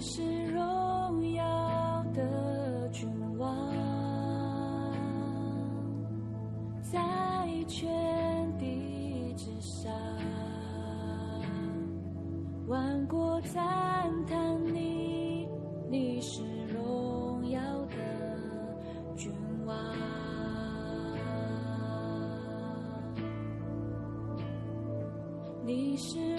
你是荣耀的君王，在全地之上，万国赞叹你，你是荣耀的君王，你是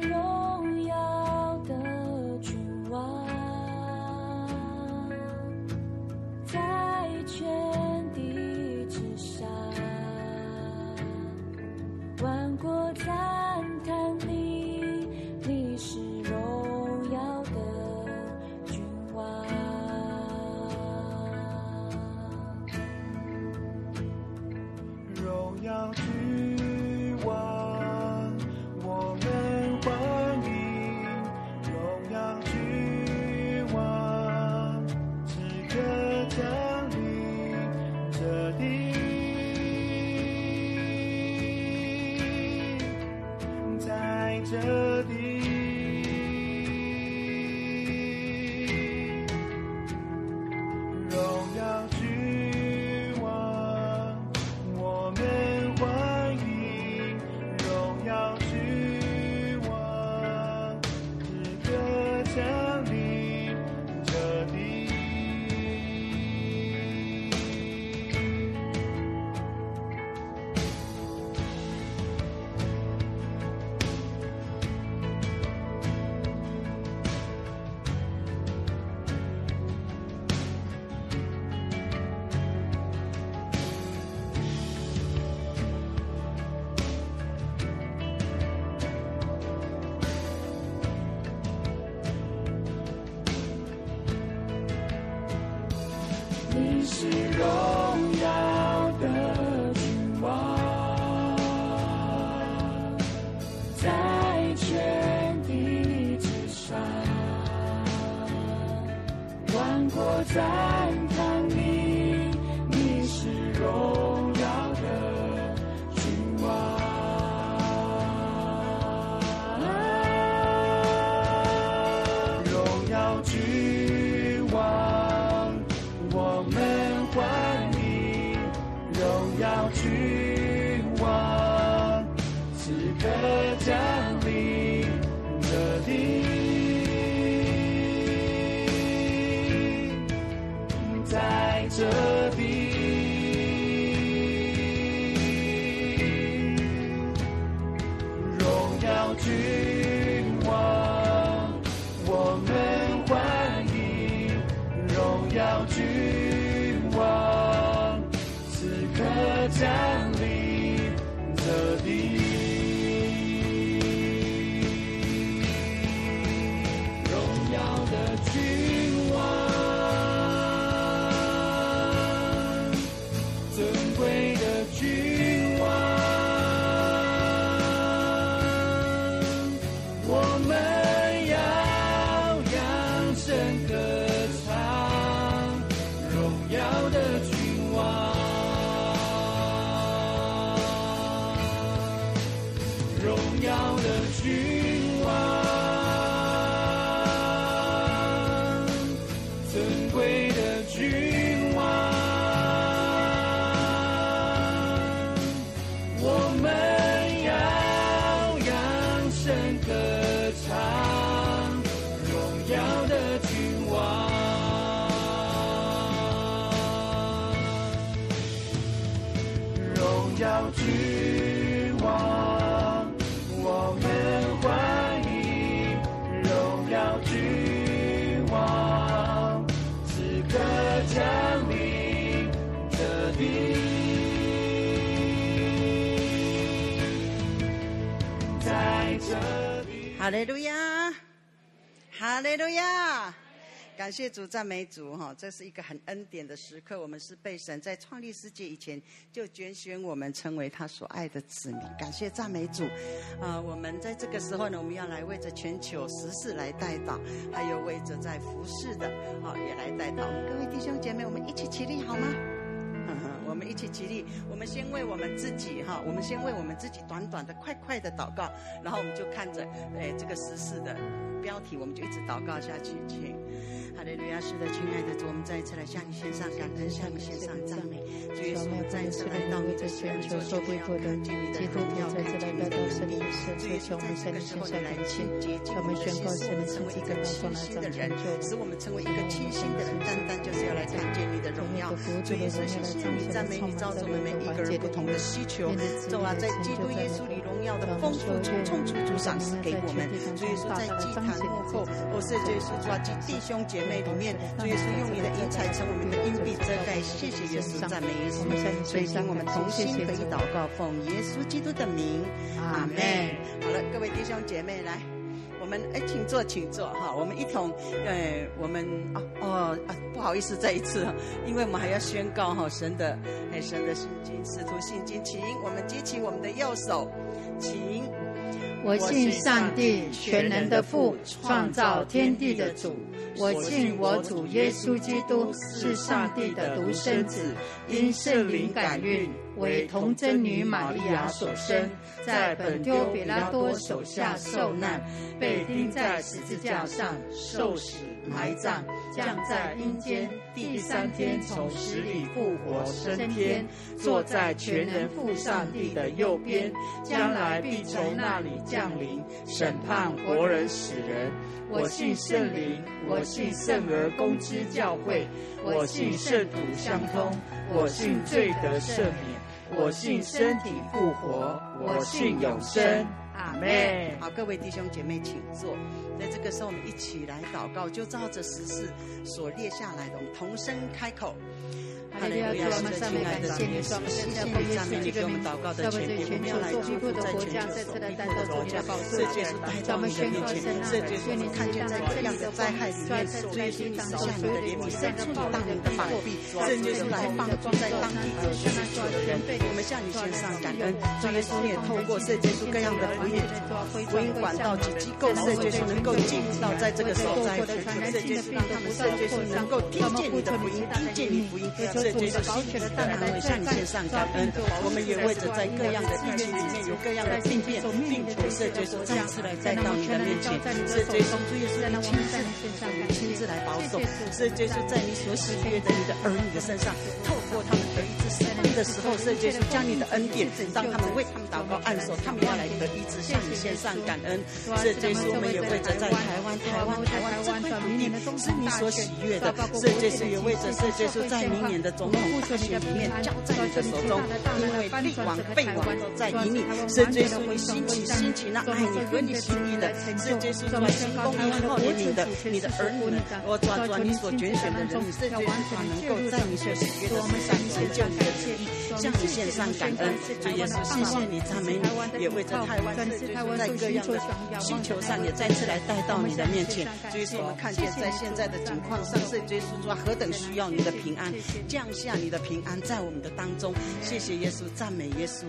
谢主，赞美主哈！这是一个很恩典的时刻，我们是被神在创立世界以前就拣选我们，成为他所爱的子民。感谢赞美主啊！我们在这个时候呢，我们要来为着全球时事来代祷，还有为着在服侍的啊也来代祷。我们各位弟兄姐妹，我们一起起立好吗？我们一起起立，我们先为我们自己哈，我们先为我们自己短短的、快快的祷告，然后我们就看着哎这个时事的标题，我们就一直祷告下去，请。哈利路亚，是的，亲爱的主，我们再一次来向你献上感恩，向你献上赞美。主耶稣，我们再一次来到你的全球受逼迫的基督徒，再次来到到圣灵的圣所，我们向你献上感谢。我们宣告圣灵成为一个清新的人，使我们成为一个清新的人，单单就是要来看见你的荣耀。主耶稣，谢谢你赞美你，照着我们每一个人不同的需求。主啊，在基督耶稣里荣耀的丰富充充足足赏赐给我们。主耶稣，在祭坛幕后，我是主耶稣抓紧弟兄姐。妹里面，主耶稣用你的银彩成我们的硬币遮盖。谢谢耶稣，赞美耶稣。所以，当我们同心可以祷告，奉耶稣基督的名，阿门。好了，各位弟兄姐妹，来，我们哎，请坐，请坐哈。我们一同，哎，我们哦哦啊，不好意思，再一次，因为我们还要宣告哈，神的哎，神的信经，使徒信经，请我们举起我们的右手，请。我信上帝全能的父，创造天地的主。我信我主耶稣基督是上帝的独生子，因圣灵感孕，为童贞女玛利亚所生，在本丢比拉多手下受难，被钉在十字架上，受死。埋葬，降在阴间，第三天从死里复活升天，坐在全能父上帝的右边，将来必从那里降临，审判活人死人。我信圣灵，我信圣而公之教会，我信圣土相通，我信罪得赦免，我信身体复活，我信永生。阿门。好，各位弟兄姐妹，请坐。在这个时候，我们一起来祷告，就照着十四所列下来的，我们同声开口。哈利路亚！主，我们赞美感谢你，说我们现在奉耶稣这个名，在为这全球受逼迫的国家，再次来带到主你的宝座前，在我们宣告神啊，愿你看见在这样的灾害里面，所有的当中，所有的怜悯，在处理当你的防备，甚至是来帮助在当地的需要的人，我们向你献上感恩。主耶稣也透过世界各样的福音福音管道及机构，世界能够进入到在这个受灾的世界，让他们世界能够听见你的福音，听见你福音。这就是新的恩，向你献上感恩。我们也为着在各样的疫情里面有各样的病变、病毒，这就是再次来带到你的面前。这就是主耶稣你亲自、亲自来保守。这就是在你所喜悦的你的儿女的身上，透过他们得的时候，这就是将你的恩典，让他们为他们祷告按手，他们要来得医治，向你献上感恩。这就是我们也为着在台湾、台湾、台湾这块土地是你所喜悦的。这就是也为着这就是在明年的。总统大选里面交在你的手中，因为立王、废王都在你里。是耶稣，你兴起、兴起那爱你和你心意的，是耶稣专心公义和怜悯的，你的儿女，我抓抓你所拣选的人，是耶稣能够在你所喜悦的事上成就，向你献上感恩。主耶稣，谢谢你赞美你，也为这台湾，在各样的需求上也再次来带到你的面前。所以说，我们看见在现在的情况上，是耶稣说何等需要你的平安。降下你的平安在我们的当中，谢谢耶稣，赞美耶稣，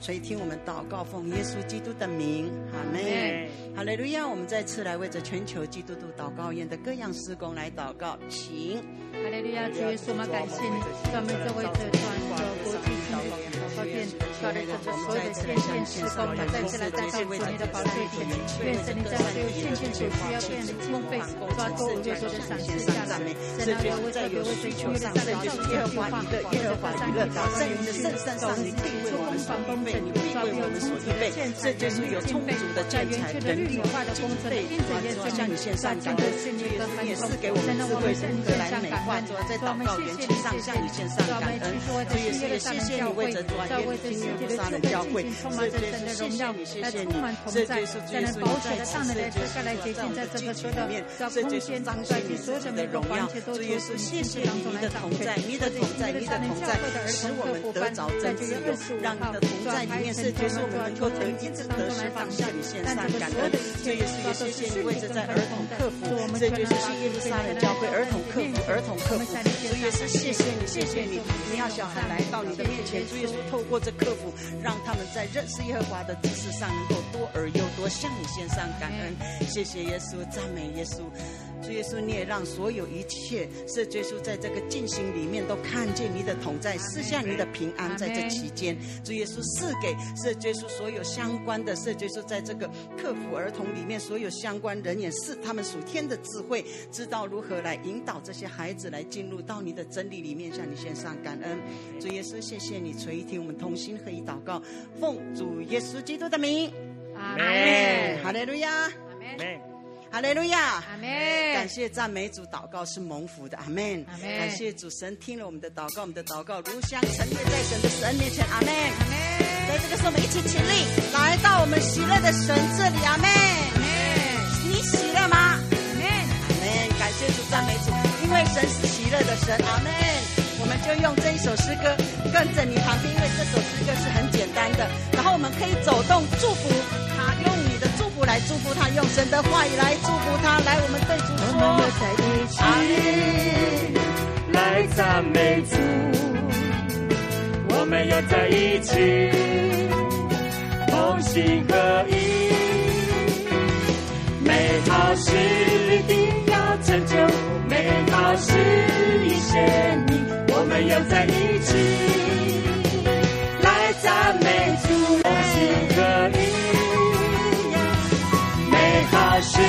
垂听我们祷告，奉耶稣基督的名，阿门。哈利路亚！我们再次来为着全球基督徒祷告宴的各样施工来祷告，请。哈利路亚！主耶稣，我们感谢你，专门这位这段国国际性的祷告宴，抓来这所有的天天事工，再次来带上主你的宝座前，愿神你在所有天天所需要变的经费，抓住耶稣的赏赐下来。神啊，我在有需求上，神就是耶和华一个耶和华一个，在你的圣山上，你必为我们所预备，你必为我们所预备，这就是有充足的建材、人力、经费，主啊，向你献上感恩。主耶稣也赐给我们智慧，如何来美化。在祷告缘前上向你献上感恩，主也是也谢谢你为着啊，耶稣耶路撒冷教会，是耶稣谢谢你，谢谢你，是耶稣耶稣在此世界上在这个聚集里面，是耶稣彰显你自己的荣耀，主耶稣谢谢你，你的同在，你的同在，你的同在，使我们得着真自由，让你的同在里面是就是我们能够得医治得释放，向你献上感恩，这也是也谢谢你为着在儿童克服，是耶稣是耶路撒冷教会儿童克服，儿童。客服，主耶稣，谢谢你，谢谢你，你要小孩来到你的面前，主耶稣或者克服，让他们在认识耶和华的知识上能够多而又多，向你献上感恩。谢谢耶稣，赞美耶稣。主耶稣，你也让所有一切是耶稣在这个进行里面都看见你的同在，赐下你的平安在这期间。主耶稣赐给是耶稣所有相关的，是耶稣在这个克服儿童里面所有相关人也是他们属天的智慧，知道如何来引导这些孩子来进入到你的真理里面，向你献上感恩。主耶稣，谢谢你垂听我们同心合一祷告，奉主耶稣基督的名，阿门。哈利路亚，阿门。哈利路亚，阿门！感谢赞美主，祷告是蒙福的，阿门。阿门！感谢主神听了我们的祷告，我们的祷告如香陈列在神的神面前，阿门。阿门！在这个时候，我们一起起立，来到我们喜乐的神这里，阿门。阿门！你喜乐吗？阿门！阿门！感谢主，赞美主，因为神是喜乐的神，阿门。我们就用这一首诗歌跟着你旁边，因为这首诗歌是很简单的，然后我们可以走动祝福他，用。来祝福他，用神的话语来祝福他。来，我们对主说：我们要在一起，来赞美主。我们要在一起，同心合意。美好事一定要成就，美好事已显明。我们要在一起，好事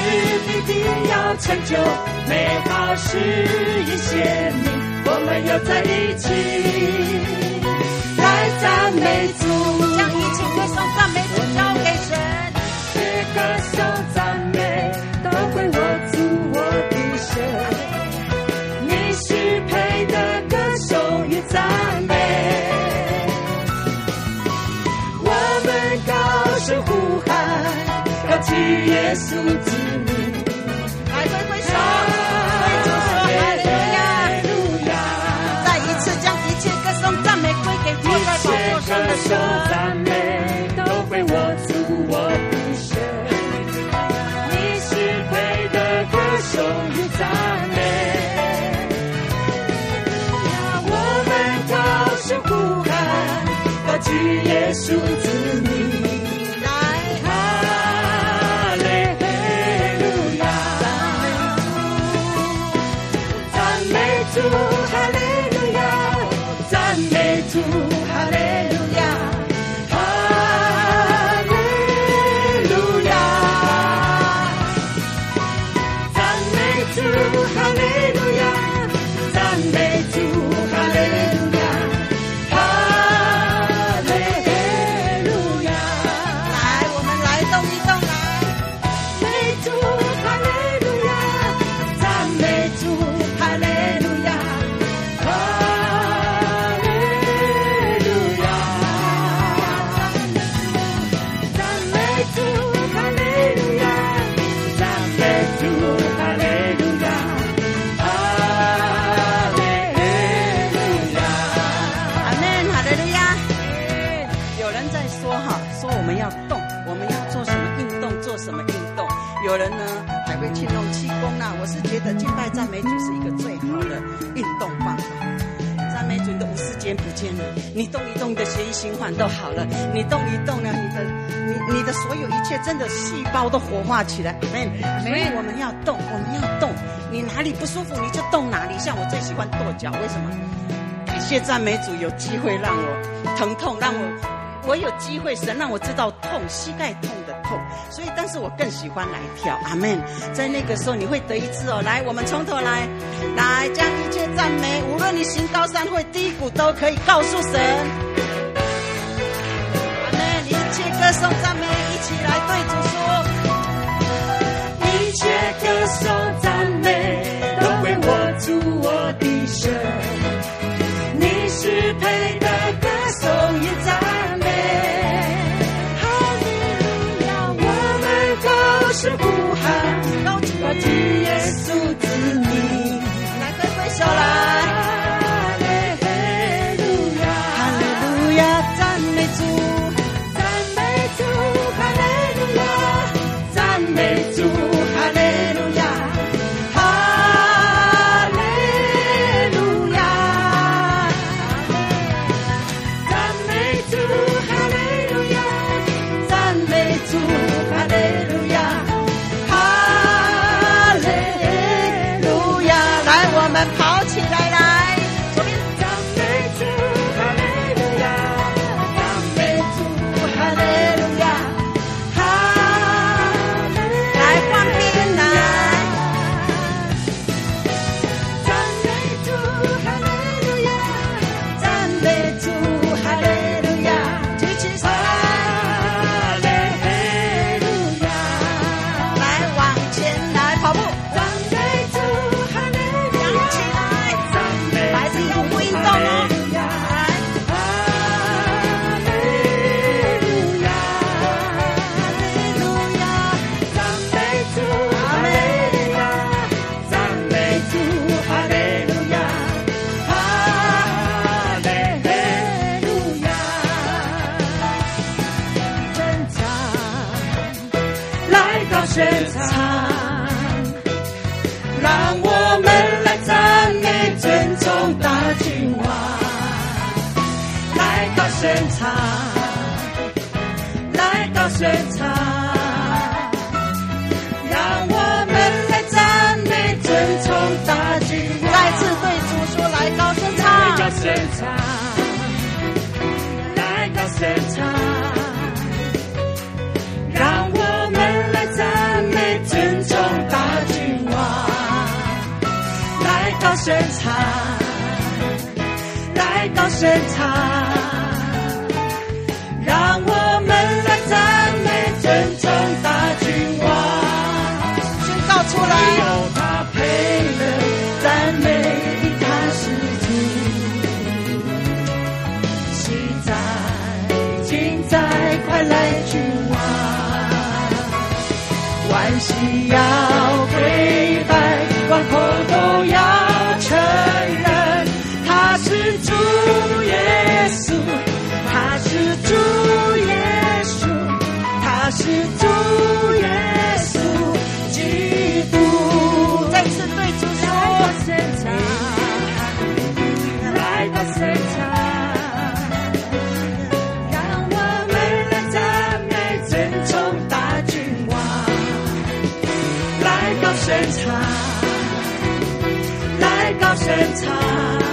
一定要成就，美好事业显明，我们要在一起。来赞美主，将一切歌颂赞美都交给神，这歌颂赞耶稣之名，来挥挥手，再一次将一切歌颂赞美归给坐在宝座上的神。赞美都归我主我的神，你是配的歌颂与赞美。我们高声呼喊，高举耶稣你动一动，你的血液循环都好了。你动一动呢，你的你你的所有一切，真的细胞都活化起来。Amen。所以我们要动，我们要动。你哪里不舒服，你就动哪里。像我最喜欢跺脚，为什么？感谢赞美主，有机会让我疼痛，让我我有机会，神让我知道痛，膝盖痛。所以，但是我更喜欢来跳。阿门。在那个时候，你会得一次哦。来，我们从头来，来将一切赞美，无论你行高山或低谷，都可以告诉神。阿门。一切歌颂赞美，一起来对主现场，来到现场，让我们来赞美尊崇大君王。再次对主说：来到现场，来到现场，让我们来赞美尊崇大君王。来到现场，来到现场，到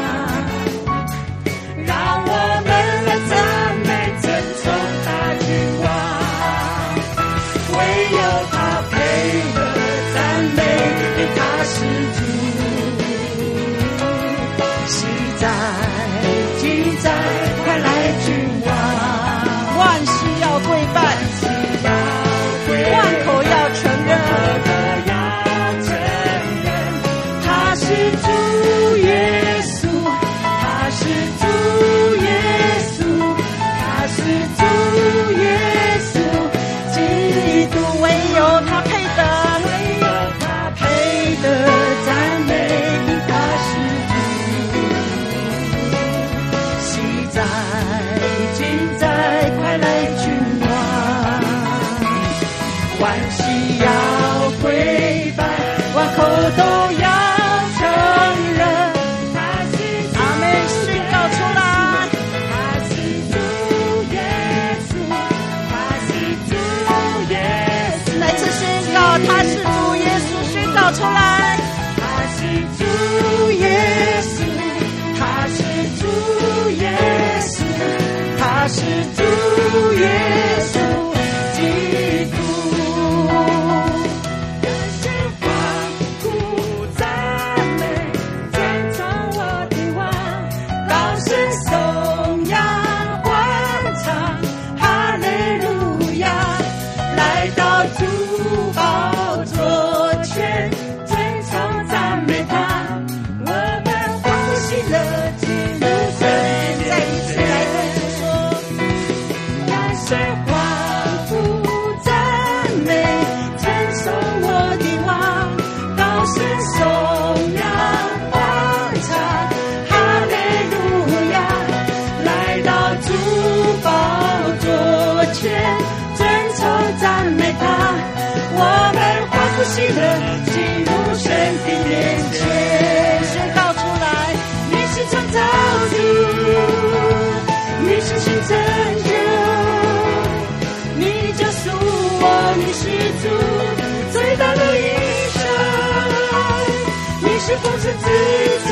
主，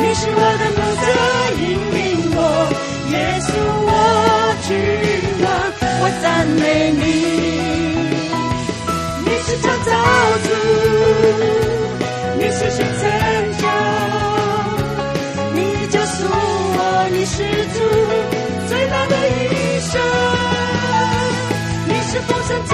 你是我的牧者，引领我，耶稣我君王，我赞美你。你是创造主，你是新拯救，你救赎我，你是主最大的医生，你是丰盛之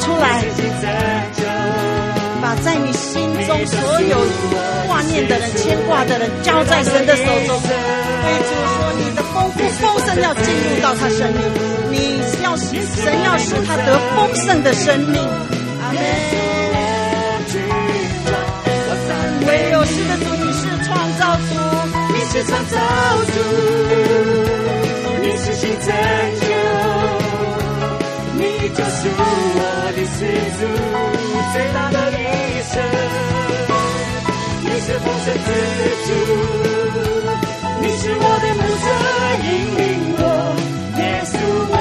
出来。把在你心中所有挂念的人、牵挂的人交在神的手中。对主说：“你的丰富丰盛要进入到他生命，你要神要使他得丰盛的生命。”阿门。唯有是的主，你是创造主，你是创造主，你是新拯救，就是我的始祖，最大的医生，你是丰盛之主，你是我的牧者，引领我，耶稣我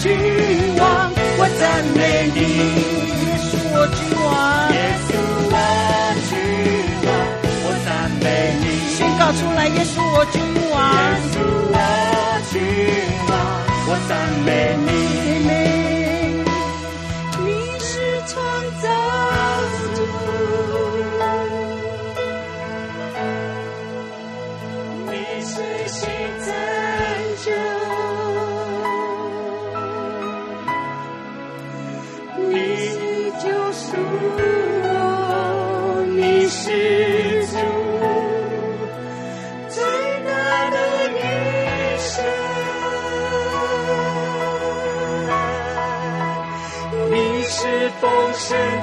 君王，我赞美你，耶稣我君王，耶稣我君王，我赞美你。宣告出来，耶稣我君王，耶稣我君王，我赞美你。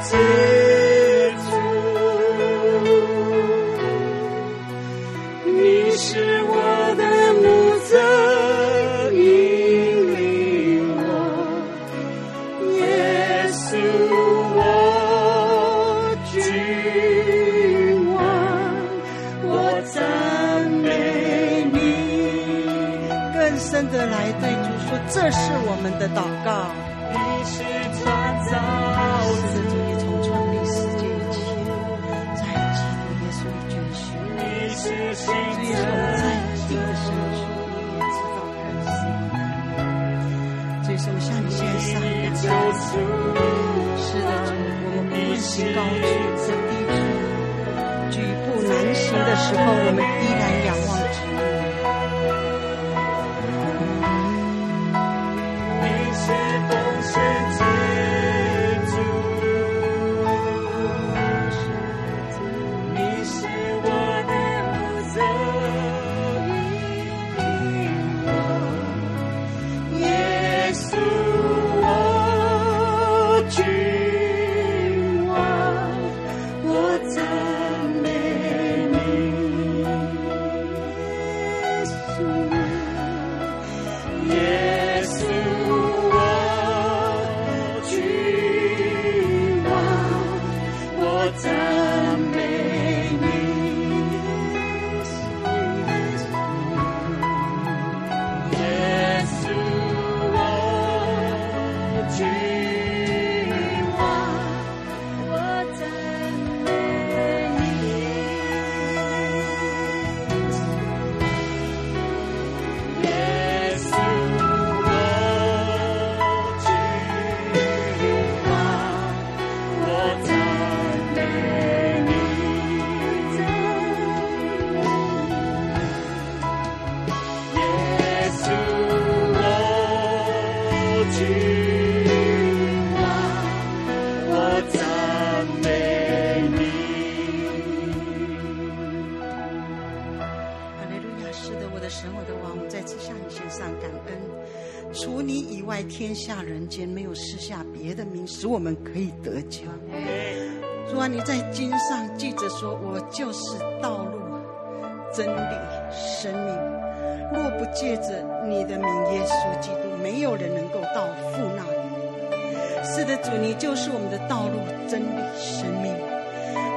盛们可以得救。主啊，你在经上记着说：“我就是道路、真理、生命。若不借着你的名，耶稣基督，没有人能够到父那里。”是的，主，你就是我们的道路、真理、生命。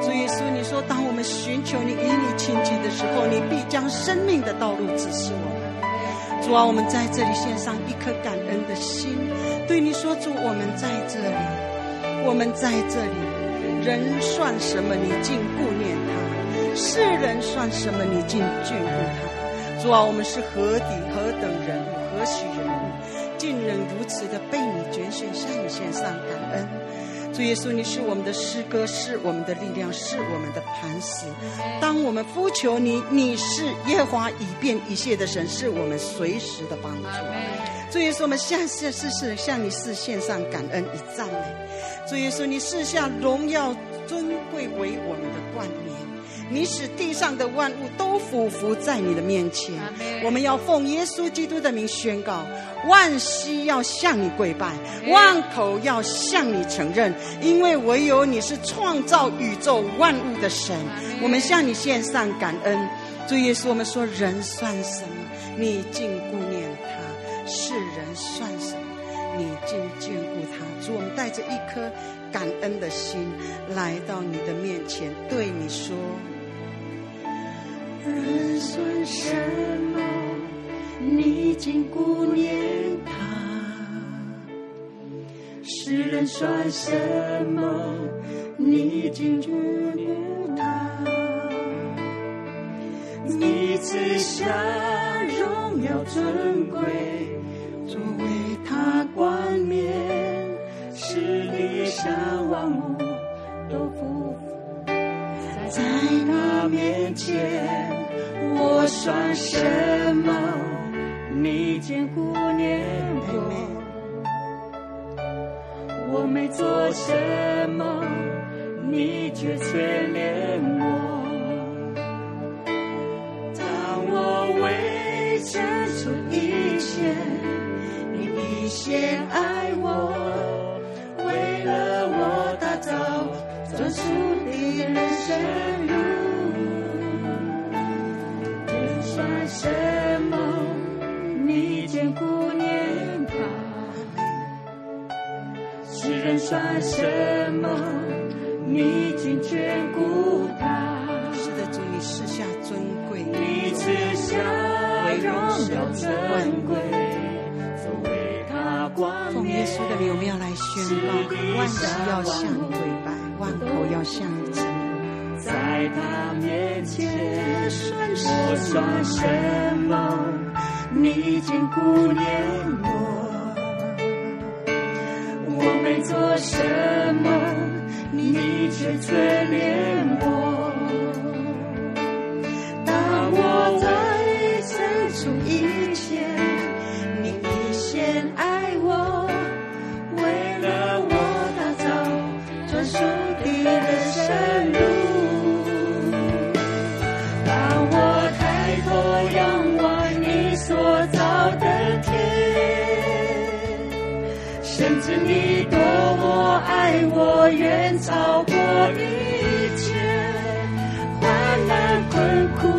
主耶稣，你说，当我们寻求你、与你亲近的时候，你必将生命的道路指示我们。主啊，我们在这里献上一颗感恩的心，对你说，主，我们在这里，我们在这里。人算什么？你竟顾念他；世人算什么？你竟眷顾他。主啊，我们是何底何等人，何许人，竟能如此的被你拣选，向你献上感恩。主耶稣，你是我们的诗歌，是我们的力量，是我们的磐石。当我们呼求你，你是耶和华以变一切的神，是我们随时的帮助。主耶稣，我们向下世世向你是献上感恩与赞美。主耶稣，你赐下荣耀尊贵为我们的你使地上的万物都俯伏在你的面前。我们要奉耶稣基督的名宣告：万膝要向你跪拜，万口要向你承认，因为唯有你是创造宇宙万物的神。我们向你献上感恩。主耶稣，我们说人算什么？你竟顾念他；世人算什么？你竟眷顾他。主，我们带着一颗感恩的心来到你的面前，对你说：人算什么？你竟顾念他；世人算什么？你竟眷顾他。你赐下荣耀尊贵，作为他冠冕，使地上万物都匍匐在他面前。我算什么？你见顾念我。我没做什么，你却眷恋我。当我为争取一切你必先爱我，算什么？你竟顾念他；世人算什么？你竟眷顾他。是的，主，你赐下尊贵，荣耀尊贵，作为他冠冕。奉耶稣的名，我们要来宣告：万膝要向你跪拜，万口要向你称。在他面前，我算什么？你竟顾念我。我没做什么，你却眷恋我。当我再次出一切是你多么爱我，远超过一切患难困苦。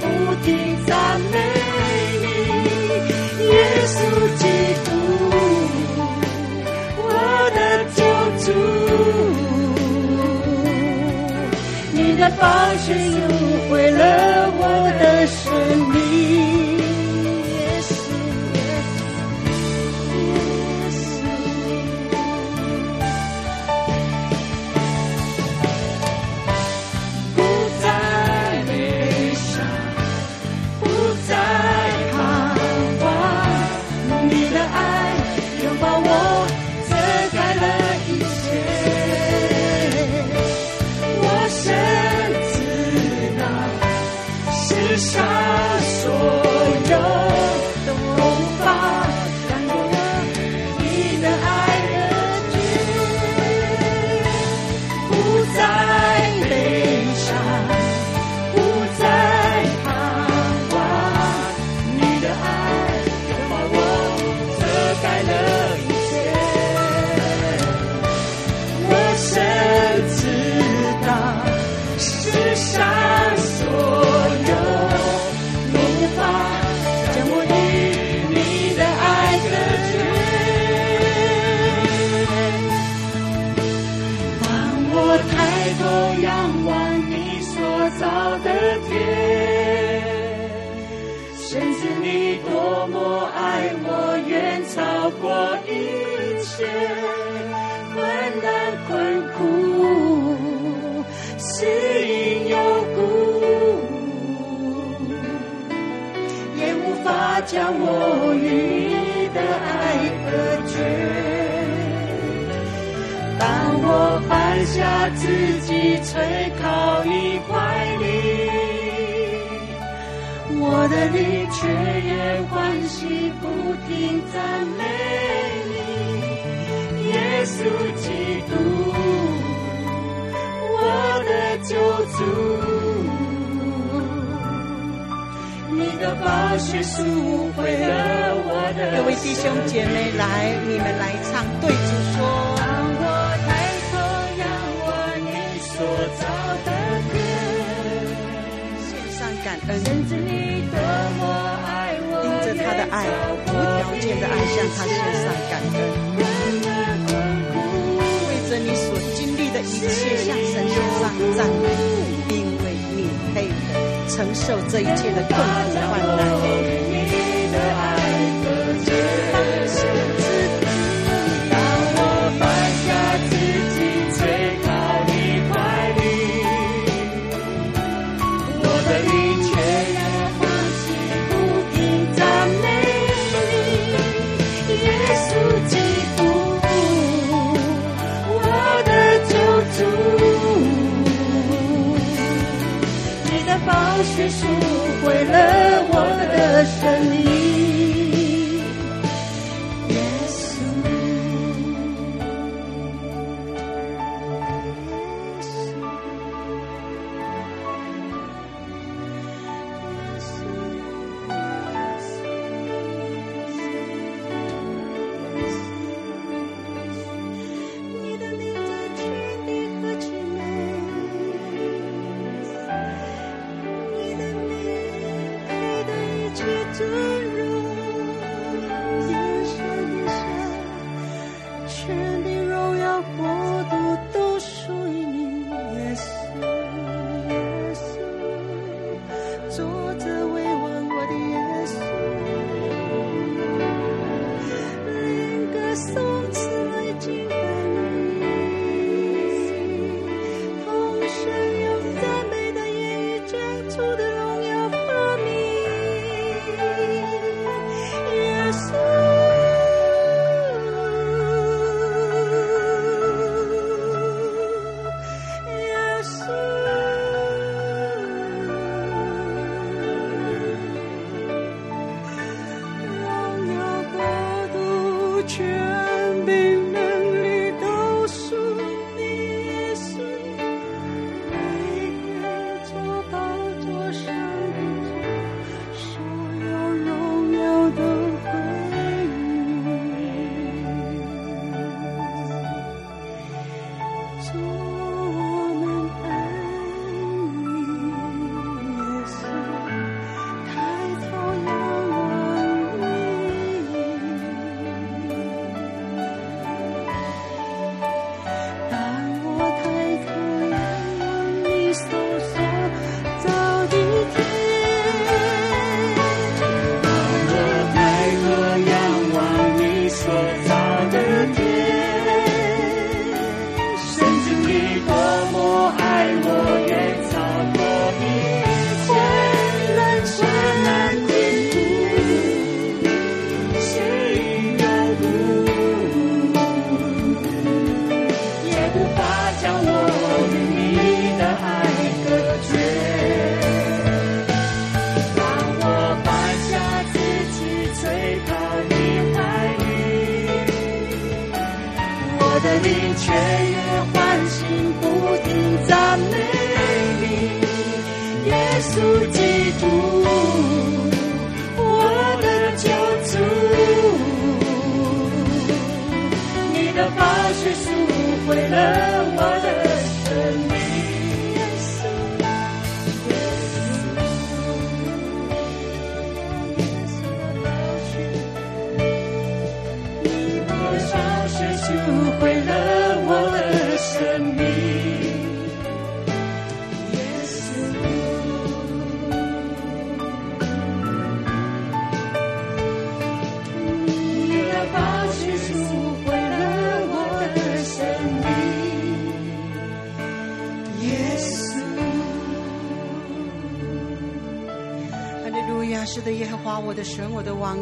不停赞美你，耶稣基督，我的救主，你的宝血赎回了你的宝血赎回了我的。各位弟兄姐妹来，你们来唱，对主说。所造的歌，献上感恩，因着他的爱，无条件的爱向他献上感恩。为着你所经历的一切，向神献上赞美，承受这一切的痛苦患难。是赎回了我的生命。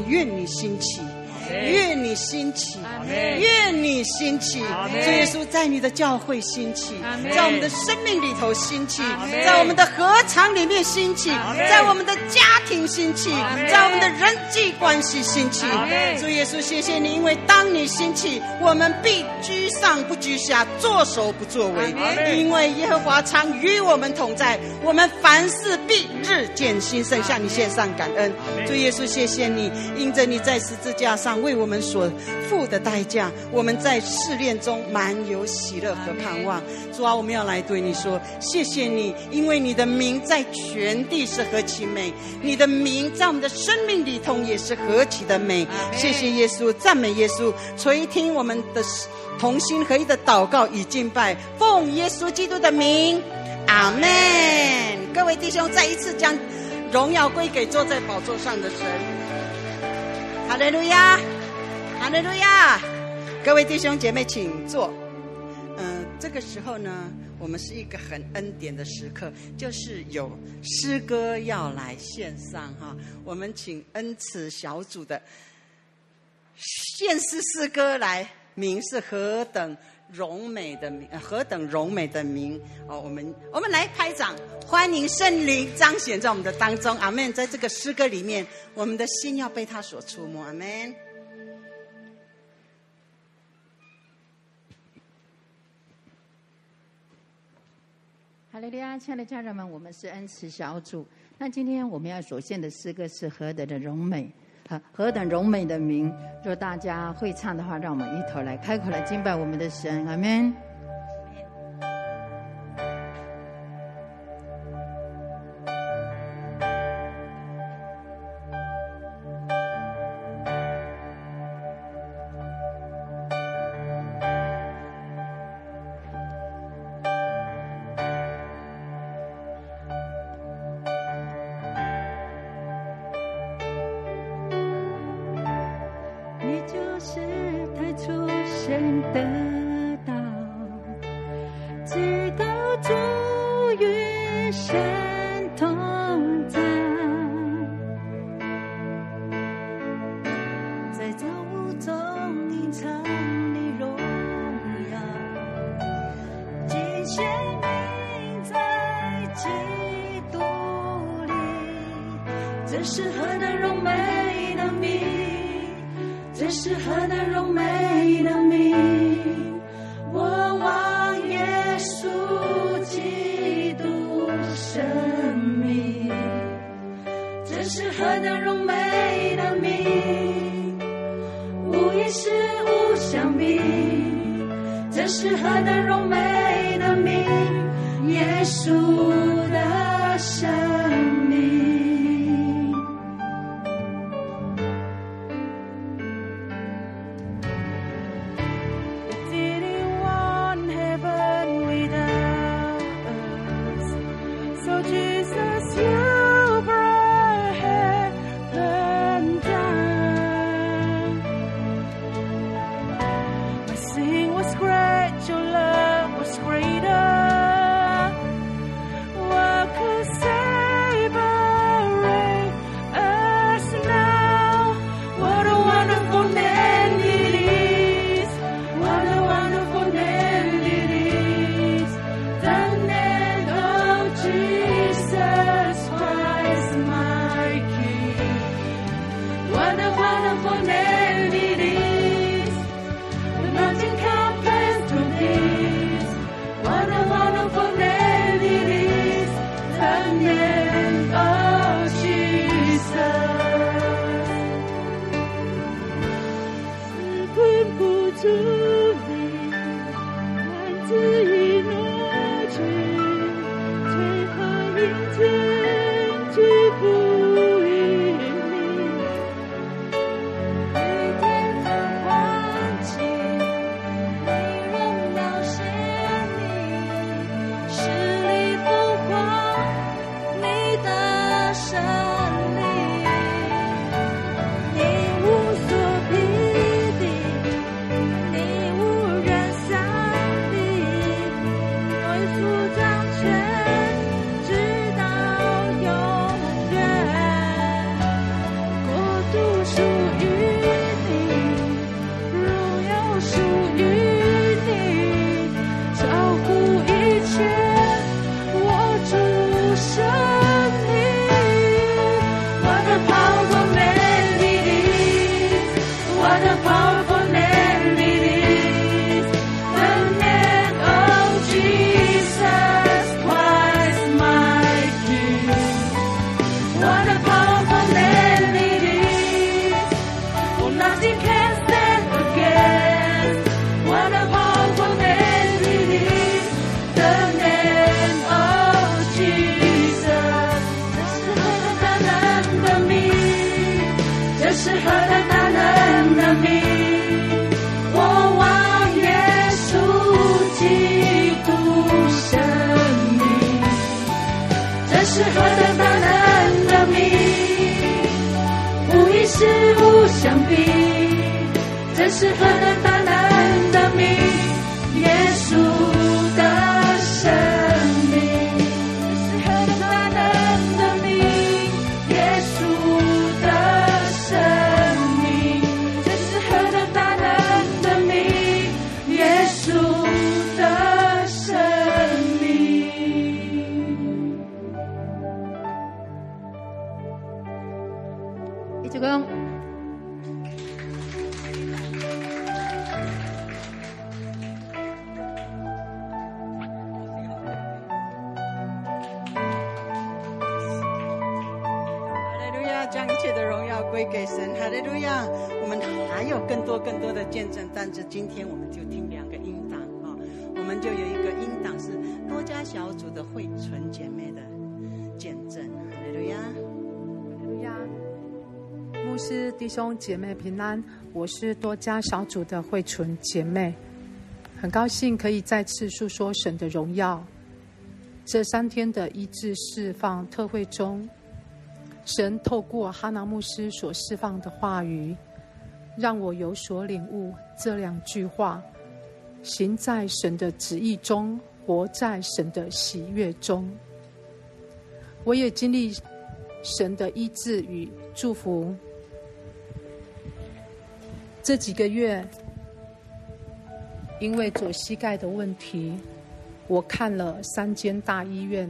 愿你兴起。愿你兴起，愿你兴起，主耶稣在你的教会兴起，在我们的生命里头兴起，在我们的合场里面兴起，在我们的家庭兴起，在我们的人际关系兴起。主耶稣，谢谢你，因为当你兴起，我们必居上不居下，作首不作尾，因为耶和华常与我们同在，我们凡事必日渐兴盛，向你献上感恩。主耶稣，谢谢你，因着你在十字架上。为我们所付的代价，我们在试炼中满有喜乐和盼望。主啊，我们要来对你说，谢谢你，因为你的名在全地是何其美，你的名在我们的生命里头也是何其的美。谢谢耶稣，赞美耶稣，垂听我们的同心合一的祷告与敬拜，奉耶稣基督的名，阿门。各位弟兄，再一次将荣耀归给坐在宝座上的神。哈利路亚，哈利路亚！各位弟兄姐妹，请坐。嗯、这个时候呢，我们是一个很恩典的时刻，就是有诗歌要来献上哈。我们请恩慈小组的献诗诗歌来，名是何等荣美的名，何等荣美的名哦！我们我们来拍掌，欢迎圣灵彰显在我们的当中，阿门！在这个诗歌里面，我们的心要被他所触摸，阿门。哈利路亚，亲爱的家人们，我们是恩慈小组。那今天我们要所献的诗歌是何等的荣美。何等柔美的名！若大家会唱的话，让我们一同来开口来敬拜我们的神，阿门。今天我们就听两个音档啊，我们就有一个音档是多家小组的慧纯姐妹的见证。哈利路亚，哈利路亚，牧师弟兄姐妹平安，我是多家小组的慧纯姐妹，很高兴可以再次诉说神的荣耀。这三天的医治释放特会中，神透过哈拿牧师所释放的话语。让我有所领悟，这两句话：行在神的旨意中，活在神的喜悦中。我也经历神的医治与祝福。这几个月，因为左膝盖的问题，我看了三间大医院，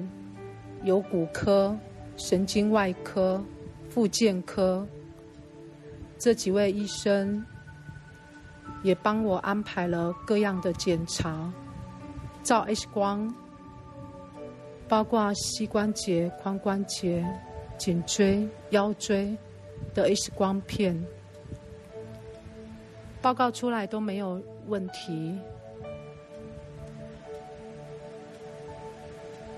有骨科、神经外科、复健科。这几位医生也帮我安排了各样的检查，照 X 光，包括膝关节、髋关节、颈椎、腰椎的 X 光片，报告出来都没有问题。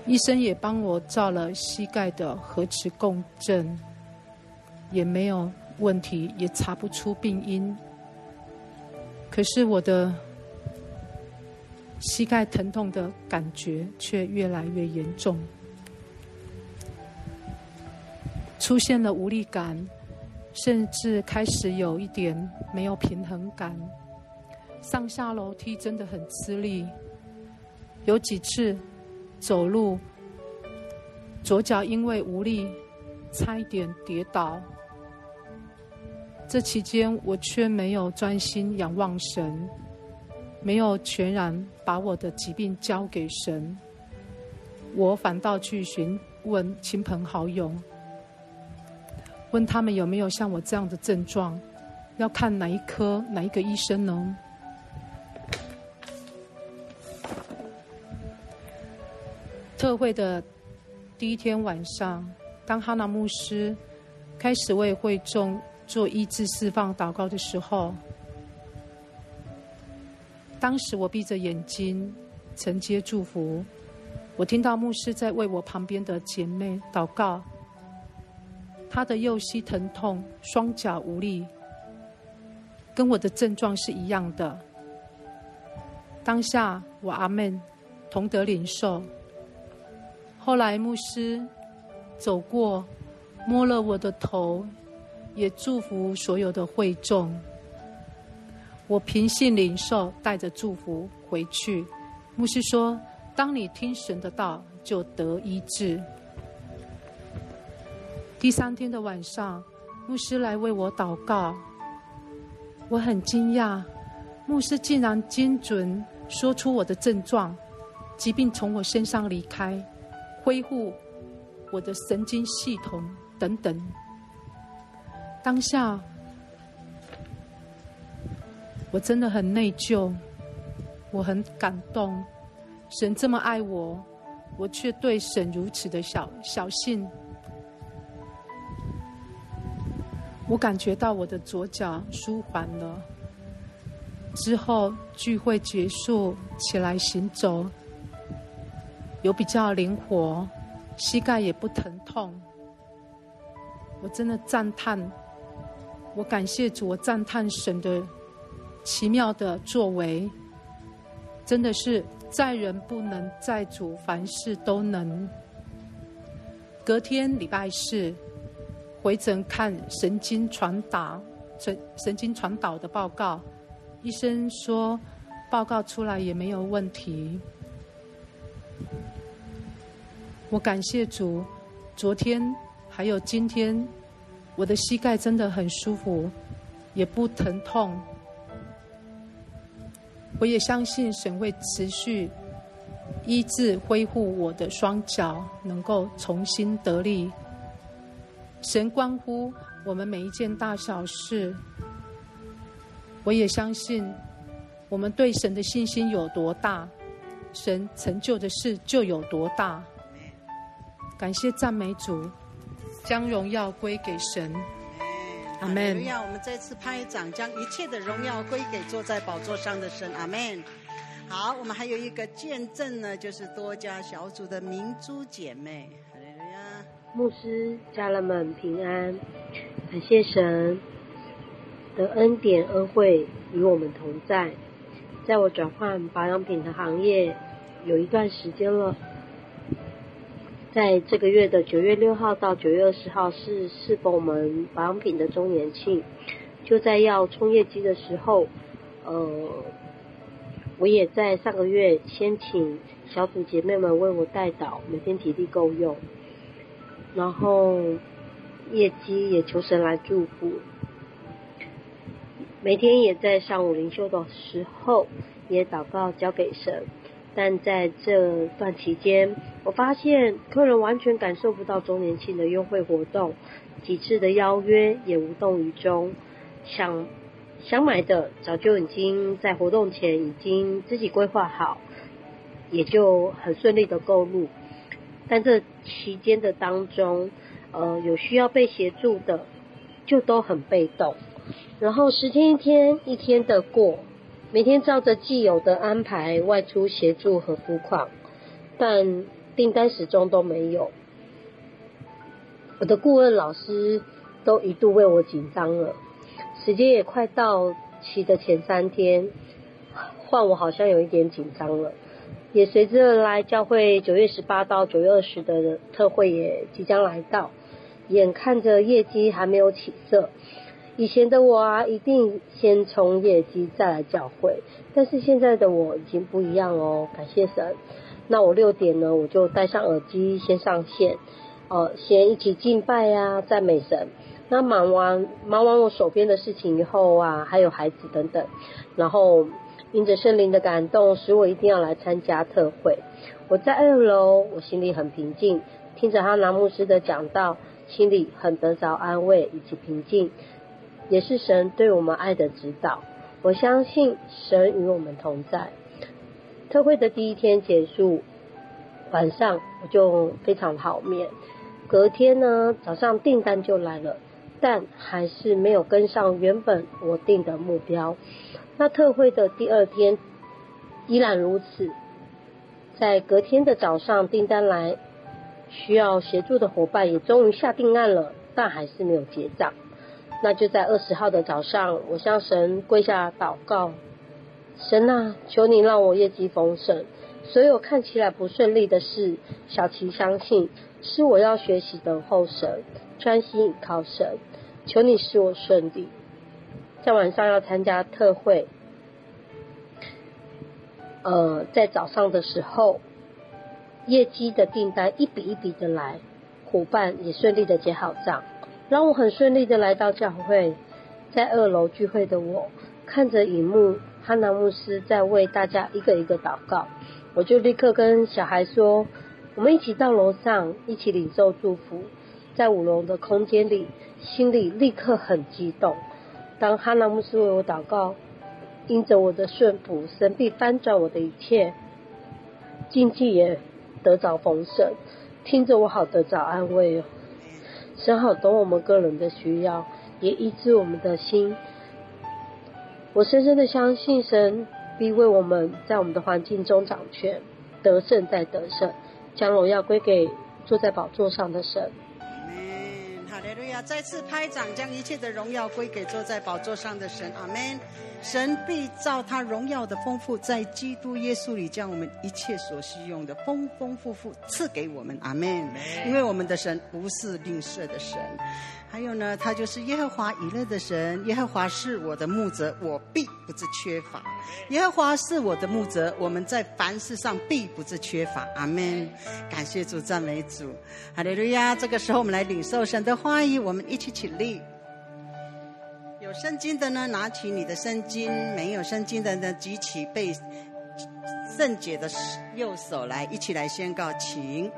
医生也帮我照了膝盖的核磁共振，也没有。问题也查不出病因，可是我的膝盖疼痛的感觉却越来越严重，出现了无力感，甚至开始有一点没有平衡感，上下楼梯真的很吃力，有几次走路，左脚因为无力，差一点跌倒。这期间，我却没有专心仰望神，没有全然把我的疾病交给神，我反倒去询问亲朋好友，问他们有没有像我这样的症状，要看哪一科、哪一个医生呢？特会的第一天晚上，当哈拿牧师开始为会众。做医治释放祷告的时候，当时我闭着眼睛承接祝福，我听到牧师在为我旁边的姐妹祷告，她的右膝疼痛，双脚无力，跟我的症状是一样的。当下我阿门，同得领受。后来牧师走过，摸了我的头。也祝福所有的会众。我平信领受，带着祝福回去。牧师说：“当你听神的道，就得医治。”第三天的晚上，牧师来为我祷告。我很惊讶，牧师竟然精准说出我的症状，疾病从我身上离开，恢复我的神经系统等等。当下，我真的很内疚，我很感动。神这么爱我，我却对神如此的小小信。我感觉到我的左脚舒缓了。之后聚会结束，起来行走，有比较灵活，膝盖也不疼痛。我真的赞叹。我感谢主，我赞叹神的奇妙的作为，真的是在人不能，在主凡事都能。隔天礼拜四回诊看神经传导神神经传导的报告，医生说报告出来也没有问题。我感谢主，昨天还有今天，我的膝盖真的很舒服，也不疼痛。我也相信神会持续医治、恢复我的双脚，能够重新得力。神关乎我们每一件大小事，我也相信我们对神的信心有多大，神成就的事就有多大。感谢赞美主，将荣耀归给神。阿门。让我们再次拍掌，将一切的荣耀归给坐在宝座上的神。阿门。好，我们还有一个见证呢，就是多家小组的明珠姐妹。牧师、家人们平安，感谢神的恩典恩惠与我们同在。在我转换保养品的行业有一段时间了。在这个月的九月六号到九月二十号是适逢我们保养品的周年庆，就在要冲业绩的时候，呃，我也在上个月先请小组姐妹们为我代祷，每天体力够用，然后业绩也求神来祝福，每天也在上午灵修的时候也祷告交给神。但在这段期间，我发现客人完全感受不到周年庆的优惠活动，几次的邀约也无动于衷。想想买的早就已经在活动前已经自己规划好，也就很顺利的购入。但这期间的当中，呃，有需要被协助的，就都很被动，然后十天一天一天的过。每天照着既有的安排外出协助和付款，但订单始终都没有。我的顾问老师都一度为我紧张了。时间也快到期的前三天，换我好像有一点紧张了。也随之而来，教会九月十八到九月二十的特会也即将来到，眼看着业绩还没有起色。以前的我啊，一定先冲业绩再来教会，但是现在的我已经不一样哦，感谢神。那我六点呢，我就戴上耳机先上线，呃，先一起敬拜呀，赞美神。那忙完忙完我手边的事情以后啊，还有孩子等等，然后因着圣灵的感动，使我一定要来参加特会。我在二楼，我心里很平静，听着哈拿牧师的讲道，心里很得着安慰以及平静。也是神对我们爱的指导，我相信神与我们同在。特会的第一天结束，晚上我就非常好眠。隔天呢，早上订单就来了，但还是没有跟上原本我定的目标。那特会的第二天依然如此，在隔天的早上订单来，需要协助的伙伴也终于下订案了，但还是没有结账。那就在二十号的早上，我向神跪下祷告：神啊，求你让我业绩丰盛。所有看起来不顺利的事，小琪相信是我要学习等候神，专心倚靠神。求你使我顺利。在晚上要参加特会，呃，在早上的时候，业绩的订单一笔一笔的来，伙伴也顺利的结好账。让我很顺利的来到教会，在二楼聚会的我，看着荧幕，哈拿牧师在为大家一个一个祷告，我就立刻跟小孩说，我们一起到楼上，一起领受祝福。在五楼的空间里，心里立刻很激动。当哈拿牧师为我祷告，因着我的顺服，神必翻转我的一切，经济也得着丰盛，听着我好得着安慰哦。神好懂我们个人的需要，也医治我们的心。我深深的相信神必为我们在我们的环境中掌权，得胜再得胜，将荣耀归给坐在宝座上的神。利路亚！再次拍掌，将一切的荣耀归给坐在宝座上的神。阿门。神必照他荣耀的丰富，在基督耶稣里，将我们一切所需用的丰丰富富赐给我们。阿门。因为我们的神不是吝啬的神。还有呢，他就是耶和华以勒的神。耶和华是我的牧者，我必不致缺乏。耶和华是我的牧者，我们在凡事上必不致缺乏。阿门。感谢主，赞美主，哈利路亚！这个时候，我们来领受神的话语，我们一起起立。有圣经的呢，拿起你的圣经；没有圣经的呢，举起被圣洁的右手来，一起来宣告，请。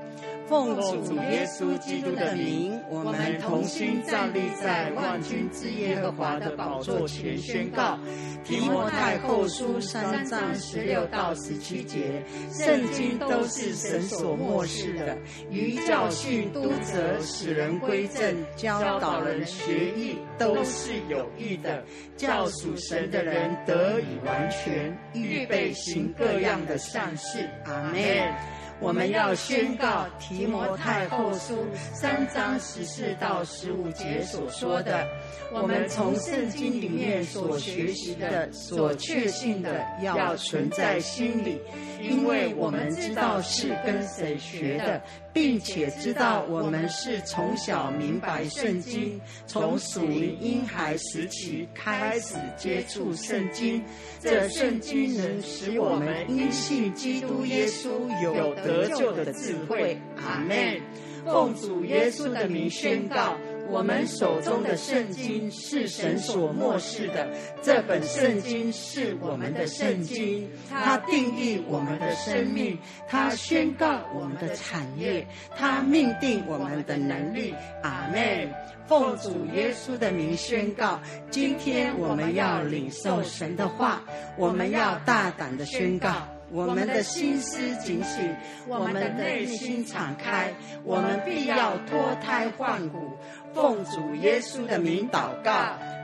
奉主耶稣基督的名，我们同心站立在万军之耶和华的宝座前，宣告：提摩太后书三章十六到十七节，圣经都是神所默示的，于教训、督责、使人归正、教导人学义，都是有益的，教属神的人得以完全，预备行各样的善事。阿门。我们要宣告提摩太后书三章十四到十五节所说的，我们从圣经里面所学习的、所确信的，要存在心里，因为我们知道是跟谁学的。并且知道我们是从小明白圣经，从属于婴孩时期开始接触圣经。这圣经能使我们因信基督耶稣有得救的智慧。阿门。奉主耶稣的名宣告。我们手中的圣经是神所默示的，这本圣经是我们的圣经，它定义我们的生命，它宣告我们的产业，它命定我们的能力。阿门。奉主耶稣的名宣告，今天我们要领受神的话，我们要大胆的宣告。我们的心思警醒，我们的内心敞开，我们必要脱胎换骨。奉主耶稣的名祷告，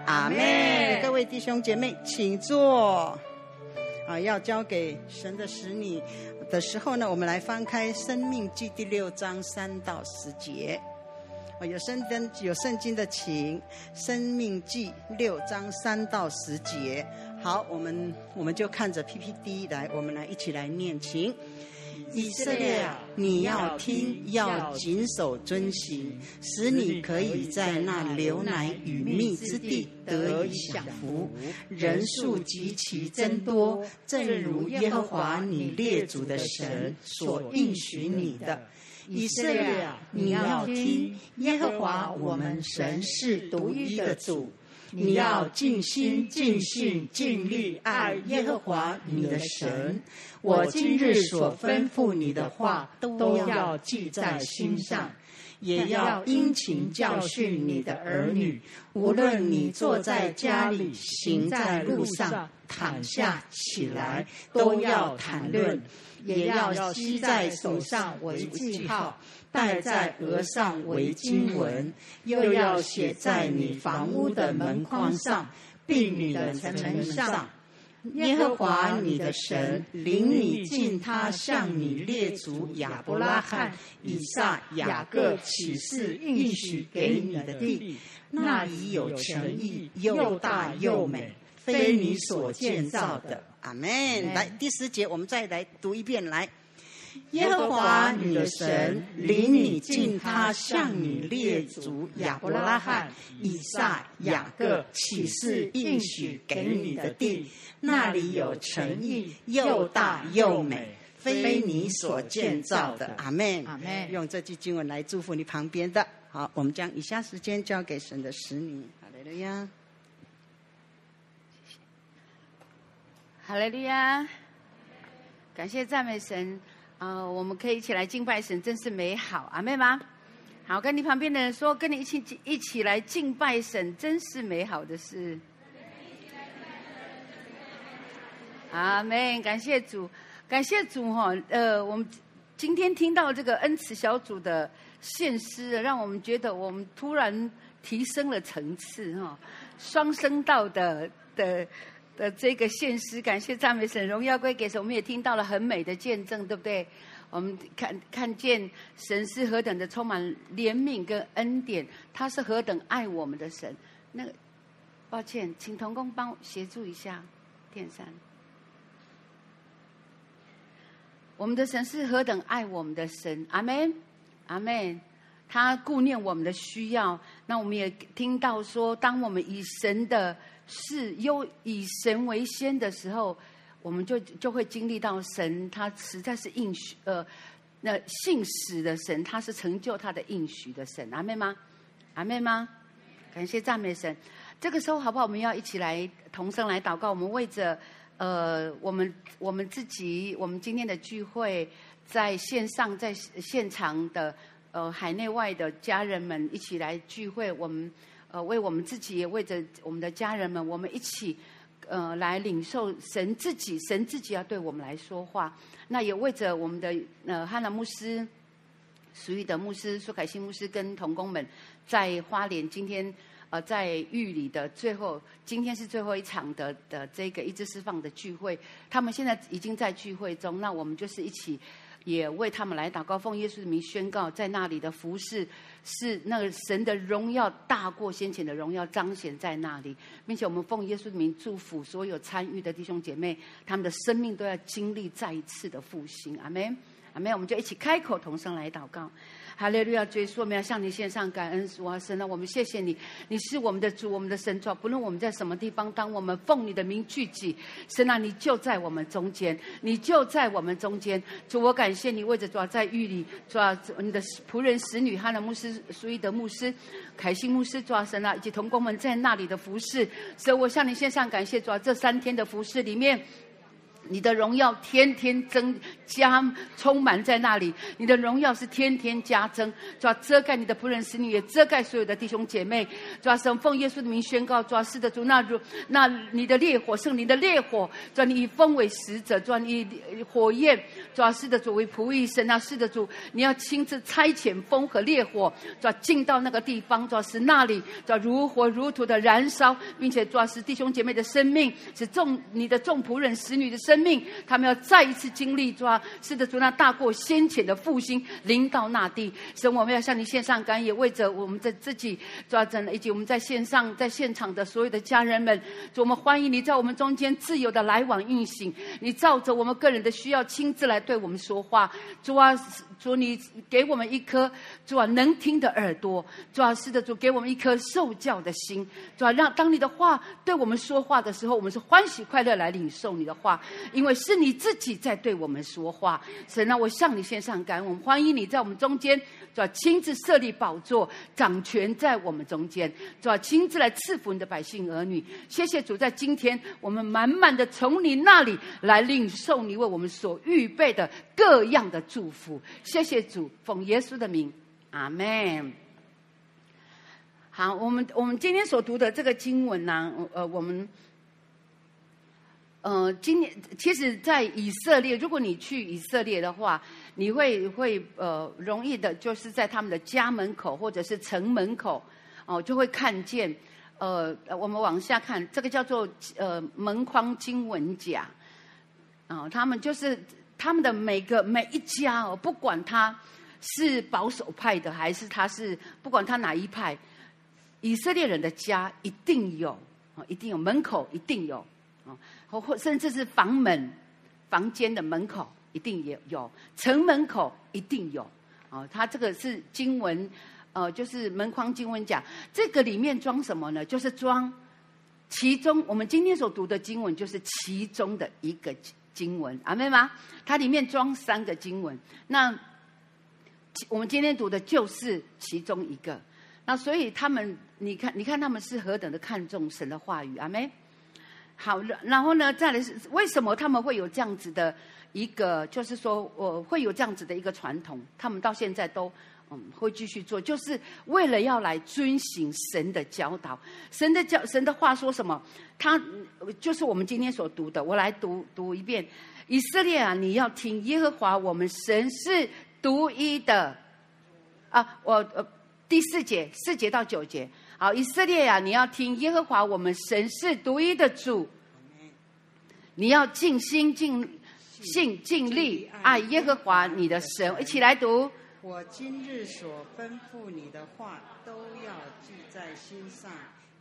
阿妹。各位弟兄姐妹，请坐。啊，要交给神的使女的时候呢，我们来翻开《生命记》第六章三到十节。啊，有圣灯有圣经的，请《生命记》六章三到十节。好，我们我们就看着 PPT 来，我们来一起来念，请以色列，你要听，要谨守遵行，使你可以在那流奶与蜜之地得以享福，人数极其增多，正如耶和华你列祖的神所应许你的。以色列，你要听，耶和华我们神是独一的主。你要尽心、尽性、尽力爱耶和华你的神。我今日所吩咐你的话，都要记在心上，也要殷勤教训你的儿女。无论你坐在家里，行在路上，躺下起来，都要谈论，也要系在手上为记号。戴在额上为经文，又要写在你房屋的门框上，并你的城门上。耶和华你的神领你进他向你列祖亚伯拉罕、以撒、雅各启示应许给你的地，那里有诚意，又大又美，非你所建造的。阿门。来，第十节，我们再来读一遍，来。耶和华你的神领你进他向你列祖亚伯拉罕、以撒、雅各起誓应许给你的地，那里有城邑，又大又美，非你所建造的。阿门。阿门。用这句经文来祝福你旁边的。好，我们将以下时间交给神的使女。哈利路亚。哈利路亚。感谢赞美神。啊、我们可以一起来敬拜神，真是美好，阿妹吗？好，跟你旁边的人说，跟你一起一起来敬拜神，真是美好的事。阿妹，感谢主，感谢主哈。呃，我们今天听到这个恩慈小组的献诗，让我们觉得我们突然提升了层次哈，双声道的的。的这个现实，感谢赞美神，荣耀归给神。我们也听到了很美的见证，对不对？我们看看见神是何等的充满怜悯跟恩典，他是何等爱我们的神。那，抱歉，请同工帮协助一下，电扇。我们的神是何等爱我们的神，阿门，阿门。他顾念我们的需要，那我们也听到说，当我们以神的是优以神为先的时候，我们就就会经历到神，他实在是应许，呃，那信实的神，他是成就他的应许的神，阿妹吗？阿妹吗？感谢赞美神。这个时候好不好？我们要一起来同声来祷告，我们为着呃，我们我们自己，我们今天的聚会，在线上在现场的。呃，海内外的家人们一起来聚会，我们呃为我们自己，也为着我们的家人们，我们一起呃来领受神自己，神自己要对我们来说话。那也为着我们的呃汉兰牧师、属于的牧师、苏凯欣牧师跟同工们，在花莲今天呃在玉里的最后，今天是最后一场的的这个医治释放的聚会，他们现在已经在聚会中，那我们就是一起。也为他们来祷告，奉耶稣的名宣告，在那里的服事是那个神的荣耀大过先前的荣耀彰显在那里，并且我们奉耶稣的名祝福所有参与的弟兄姐妹，他们的生命都要经历再一次的复兴。阿门，阿门，我们就一起开口同声来祷告。哈利路亚！主耶稣，我们要向你献上感恩，主啊，神啊，我们谢谢你，你是我们的主，我们的神，主啊，不论我们在什么地方，当我们奉你的名聚集，神啊，你就在我们中间，你就在我们中间。主，我感谢你，为着主啊，在狱里，主啊，你的仆人使女哈兰牧师、苏伊德牧师、凯西牧师，抓，神啊，以及同工们在那里的服侍，所以我向你献上感谢，抓，这三天的服侍里面。你的荣耀天天增加，充满在那里。你的荣耀是天天加增，主要遮盖你的仆人使女，也遮盖所有的弟兄姐妹。主要神奉耶稣的名宣告，主要是的主，那如那你的烈火，圣灵的烈火，主要你以风为使者，主要你以火焰，主要是的主为仆役神啊，是的主，你要亲自差遣风和烈火，主要进到那个地方，主要是那里，主要如火如荼的燃烧，并且主要是弟兄姐妹的生命，是众你的众仆人使女的生命。生命，他们要再一次经历抓，是的，主那大过先前的复兴临到那地。神，我们要向你献上感，也为着我们的自己抓真，以及我们在线上、在现场的所有的家人们，主，我们欢迎你在我们中间自由的来往运行。你照着我们个人的需要，亲自来对我们说话。主啊。主，你给我们一颗主啊能听的耳朵，主啊是的，主给我们一颗受教的心，主啊让当你的话对我们说话的时候，我们是欢喜快乐来领受你的话，因为是你自己在对我们说话。神啊，我向你献上感恩，我们欢迎你在我们中间。主要亲自设立宝座，掌权在我们中间。主要亲自来赐福你的百姓儿女。谢谢主，在今天我们满满的从你那里来领受你为我们所预备的各样的祝福。谢谢主，奉耶稣的名，阿门。好，我们我们今天所读的这个经文呢，呃，我们呃，今年其实，在以色列，如果你去以色列的话。你会会呃容易的，就是在他们的家门口或者是城门口，哦，就会看见，呃，我们往下看，这个叫做呃门框经文甲，啊、他们就是他们的每个每一家哦，不管他是保守派的还是他是不管他哪一派，以色列人的家一定有，哦，一定有门口一定有，哦，或或甚至是房门房间的门口。一定也有城门口一定有啊，它这个是经文，呃，就是门框经文讲这个里面装什么呢？就是装其中我们今天所读的经文，就是其中的一个经文，阿妹吗？它里面装三个经文，那我们今天读的就是其中一个。那所以他们，你看，你看他们是何等的看重神的话语，阿妹。好，然后呢，再来是为什么他们会有这样子的？一个就是说，我会有这样子的一个传统，他们到现在都嗯会继续做，就是为了要来遵行神的教导。神的教，神的话说什么？他就是我们今天所读的。我来读读一遍：以色列啊，你要听耶和华我们神是独一的。啊，我呃第四节四节到九节。好，以色列啊，你要听耶和华我们神是独一的主。你要尽心尽。信尽力爱耶和华你的神。一起来读。我今日所吩咐你的话，都要记在心上，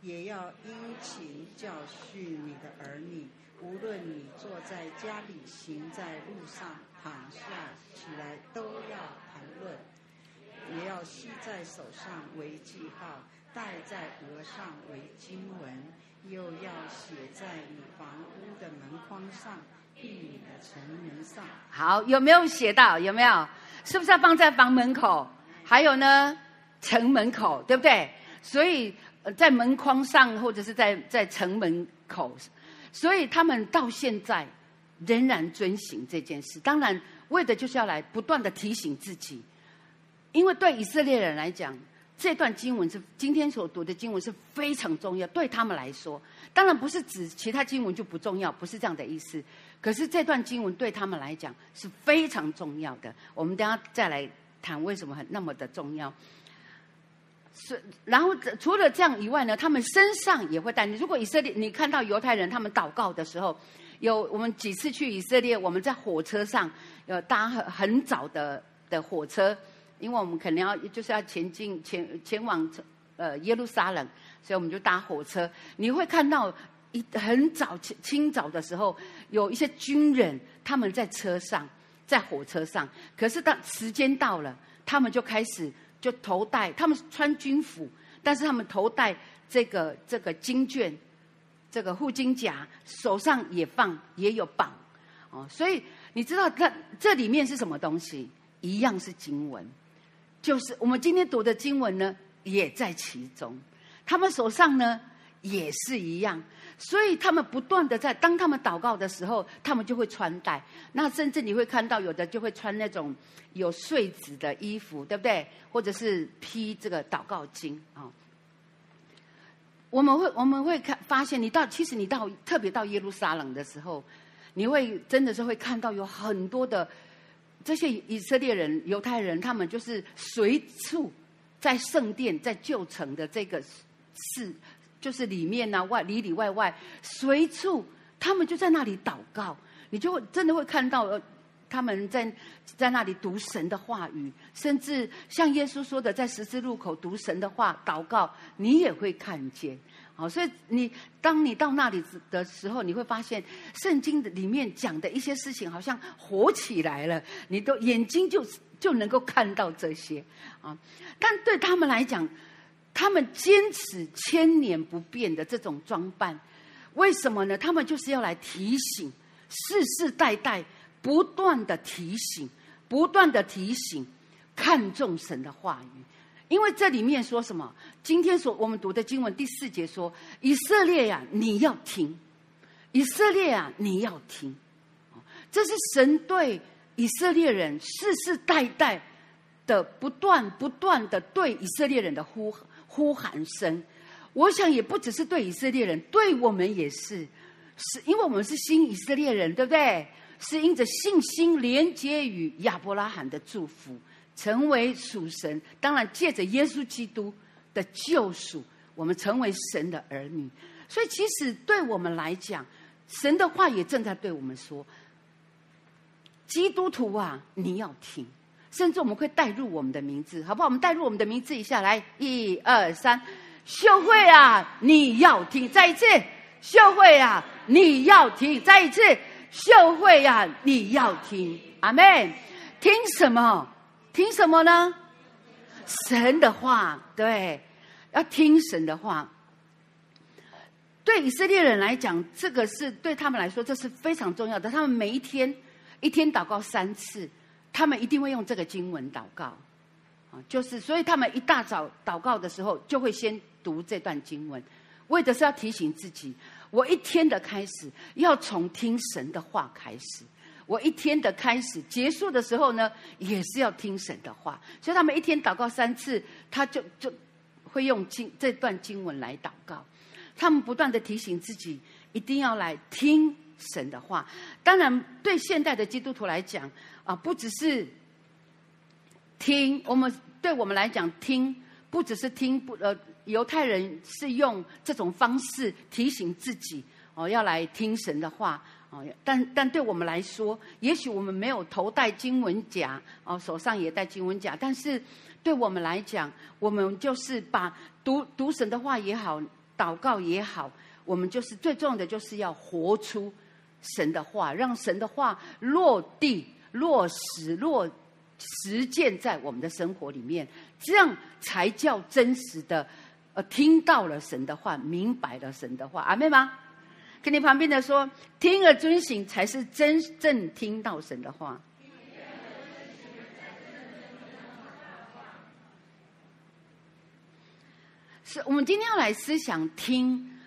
也要殷勤教训你的儿女。无论你坐在家里，行在路上，躺下起来，都要谈论，也要系在手上为记号，戴在额上为经文，又要写在你房屋的门框上，并你的城门上。好，有没有写到？有没有？是不是要放在房门口？还有呢，城门口，对不对？所以，在门框上，或者是在在城门口，所以他们到现在仍然遵行这件事。当然，为的就是要来不断的提醒自己，因为对以色列人来讲，这段经文是今天所读的经文是非常重要。对他们来说，当然不是指其他经文就不重要，不是这样的意思。可是这段经文对他们来讲是非常重要的，我们等下再来谈为什么很那么的重要。是，然后除了这样以外呢，他们身上也会带。如果以色列，你看到犹太人他们祷告的时候，有我们几次去以色列，我们在火车上有搭很很早的的火车，因为我们肯定要就是要前进前前往呃耶路撒冷，所以我们就搭火车。你会看到。一很早清清早的时候，有一些军人他们在车上，在火车上。可是当时间到了，他们就开始就头戴，他们穿军服，但是他们头戴这个这个金卷，这个护金甲，手上也放也有绑哦。所以你知道它这里面是什么东西？一样是经文，就是我们今天读的经文呢，也在其中。他们手上呢也是一样。所以他们不断的在，当他们祷告的时候，他们就会穿戴。那甚至你会看到有的就会穿那种有穗子的衣服，对不对？或者是披这个祷告巾啊。我们会我们会看发现，你到其实你到特别到耶路撒冷的时候，你会真的是会看到有很多的这些以色列人、犹太人，他们就是随处在圣殿、在旧城的这个事。就是里面呐、啊，外里里外外随处，他们就在那里祷告，你就会真的会看到，他们在在那里读神的话语，甚至像耶稣说的，在十字路口读神的话祷告，你也会看见。好，所以你当你到那里的时候，你会发现圣经的里面讲的一些事情，好像活起来了，你都眼睛就就能够看到这些啊。但对他们来讲，他们坚持千年不变的这种装扮，为什么呢？他们就是要来提醒世世代代不断的提醒，不断的提醒，看重神的话语。因为这里面说什么？今天所我们读的经文第四节说：“以色列呀，你要听；以色列呀，你要听。”这是神对以色列人世世代代的不断不断的对以色列人的呼。呼喊声，我想也不只是对以色列人，对我们也是，是因为我们是新以色列人，对不对？是因着信心连接与亚伯拉罕的祝福，成为属神。当然，借着耶稣基督的救赎，我们成为神的儿女。所以，其实对我们来讲，神的话也正在对我们说：基督徒啊，你要听。甚至我们会带入我们的名字，好不好？我们带入我们的名字一下来，一二三，秀慧啊，你要听，再一次，秀慧啊，你要听，再一次，秀慧啊，你要听，阿门。听什么？听什么呢？神的话，对，要听神的话。对以色列人来讲，这个是对他们来说，这是非常重要的。他们每一天，一天祷告三次。他们一定会用这个经文祷告，啊，就是所以他们一大早祷告的时候，就会先读这段经文，为的是要提醒自己，我一天的开始要从听神的话开始，我一天的开始结束的时候呢，也是要听神的话。所以他们一天祷告三次，他就就会用经这段经文来祷告。他们不断的提醒自己，一定要来听神的话。当然，对现代的基督徒来讲，啊，不只是听，我们对我们来讲，听不只是听，不呃，犹太人是用这种方式提醒自己哦，要来听神的话但但对我们来说，也许我们没有头戴经文甲，哦，手上也戴经文甲，但是对我们来讲，我们就是把读读神的话也好，祷告也好，我们就是最重要的，就是要活出神的话，让神的话落地、落实、落实践在我们的生活里面，这样才叫真实的。呃，听到了神的话，明白了神的话，阿妹吗？跟你旁边的说，听而遵行才是真正听到神的话。是我们今天要来思想听，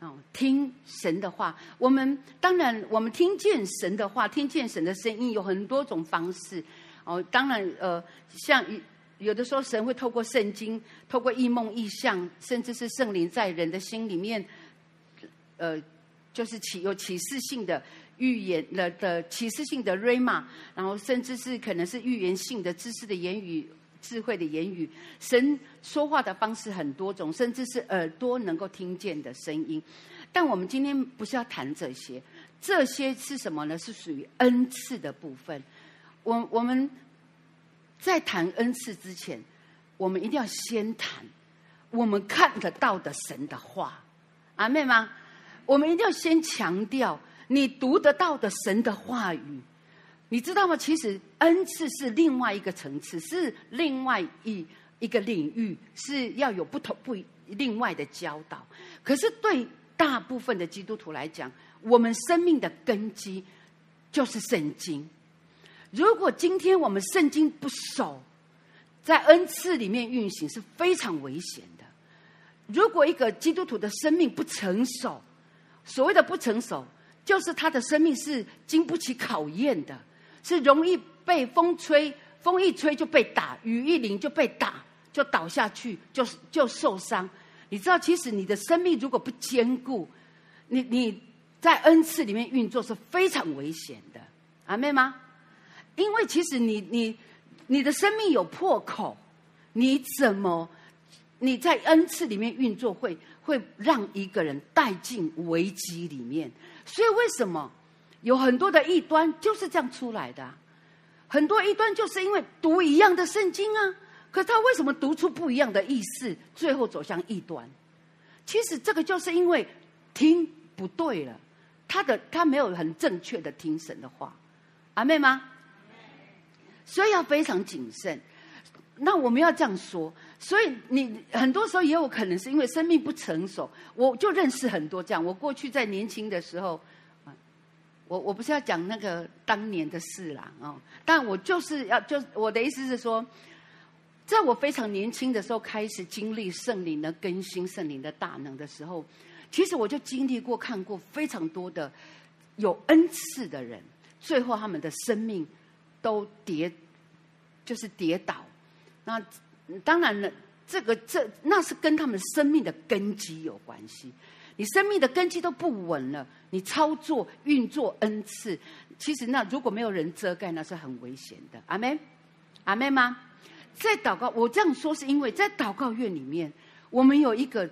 哦，听神的话。我们当然，我们听见神的话，听见神的声音，有很多种方式。哦，当然，呃，像有的时候，神会透过圣经，透过异梦、异象，甚至是圣灵在人的心里面，呃，就是启有启示性的预言了的启示性的 Rhema，然后甚至是可能是预言性的知识的言语、智慧的言语。神说话的方式很多种，甚至是耳朵能够听见的声音。但我们今天不是要谈这些，这些是什么呢？是属于恩赐的部分。我我们。在谈恩赐之前，我们一定要先谈我们看得到的神的话，阿妹吗？我们一定要先强调你读得到的神的话语，你知道吗？其实恩赐是另外一个层次，是另外一一个领域，是要有不同不另外的教导。可是对大部分的基督徒来讲，我们生命的根基就是圣经。如果今天我们圣经不守，在恩赐里面运行是非常危险的。如果一个基督徒的生命不成熟，所谓的不成熟，就是他的生命是经不起考验的，是容易被风吹，风一吹就被打，雨一淋就被打，就倒下去，就就受伤。你知道，其实你的生命如果不坚固，你你在恩赐里面运作是非常危险的。阿妹吗？因为其实你你你的生命有破口，你怎么你在恩赐里面运作会会让一个人带进危机里面？所以为什么有很多的异端就是这样出来的？很多异端就是因为读一样的圣经啊，可他为什么读出不一样的意思，最后走向异端？其实这个就是因为听不对了，他的他没有很正确的听神的话，阿妹吗？所以要非常谨慎。那我们要这样说，所以你很多时候也有可能是因为生命不成熟。我就认识很多这样。我过去在年轻的时候，我我不是要讲那个当年的事啦，哦，但我就是要就我的意思是说，在我非常年轻的时候开始经历圣灵的更新、圣灵的大能的时候，其实我就经历过、看过非常多的有恩赐的人，最后他们的生命。都跌，就是跌倒。那当然了，这个这那是跟他们生命的根基有关系。你生命的根基都不稳了，你操作运作 n 次，其实那如果没有人遮盖，那是很危险的。阿妹，阿妹吗？在祷告，我这样说是因为在祷告院里面，我们有一个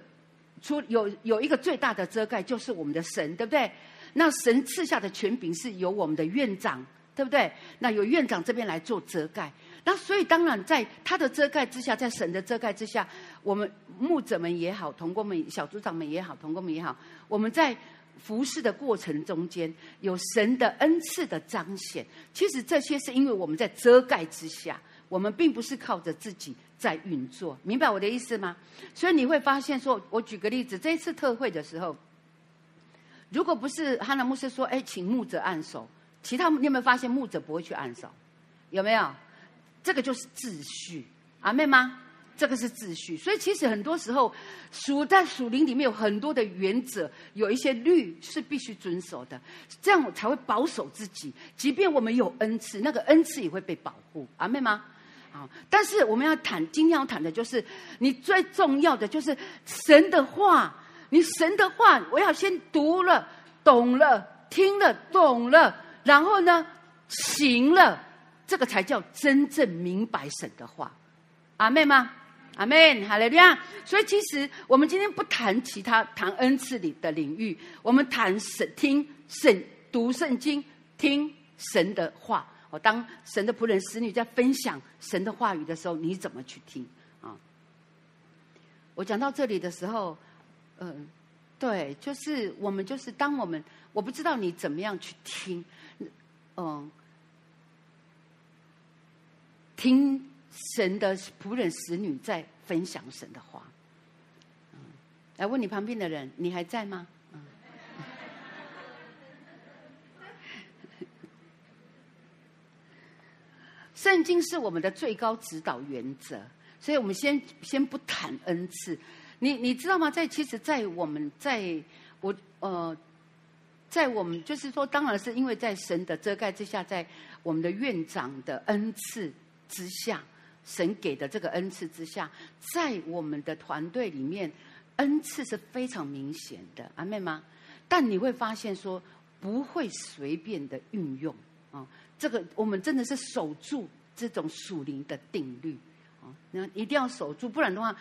出有有一个最大的遮盖，就是我们的神，对不对？那神赐下的权柄是由我们的院长。对不对？那有院长这边来做遮盖，那所以当然在他的遮盖之下，在神的遮盖之下，我们牧者们也好，同工们、小组长们也好，同工们也好，我们在服侍的过程中间有神的恩赐的彰显。其实这些是因为我们在遮盖之下，我们并不是靠着自己在运作，明白我的意思吗？所以你会发现说，我举个例子，这一次特会的时候，如果不是哈拿牧师说，哎，请牧者按手。其他你有没有发现牧者不会去按手？有没有？这个就是秩序，阿妹吗？这个是秩序。所以其实很多时候属在属灵里面有很多的原则，有一些律是必须遵守的，这样才会保守自己。即便我们有恩赐，那个恩赐也会被保护，阿妹吗？好，但是我们要谈，今天要谈的就是你最重要的就是神的话。你神的话，我要先读了、懂了、听了、懂了。然后呢，行了，这个才叫真正明白神的话，阿妹吗？阿们，哈利路亚。所以其实我们今天不谈其他谈恩赐里的领域，我们谈神听神读圣经，听神的话。哦，当神的仆人、使女在分享神的话语的时候，你怎么去听啊？我讲到这里的时候，嗯、对，就是我们就是当我们，我不知道你怎么样去听，嗯、听神的仆人、使女在分享神的话。来问你旁边的人，你还在吗？圣经是我们的最高指导原则，所以我们先先不谈恩赐。你你知道吗？在其实，在我们在我呃，在我们就是说，当然是因为在神的遮盖之下，在我们的院长的恩赐之下，神给的这个恩赐之下，在我们的团队里面，恩赐是非常明显的，阿妹吗？但你会发现说，不会随便的运用啊。这个我们真的是守住这种属灵的定律啊！那一定要守住，不然的话，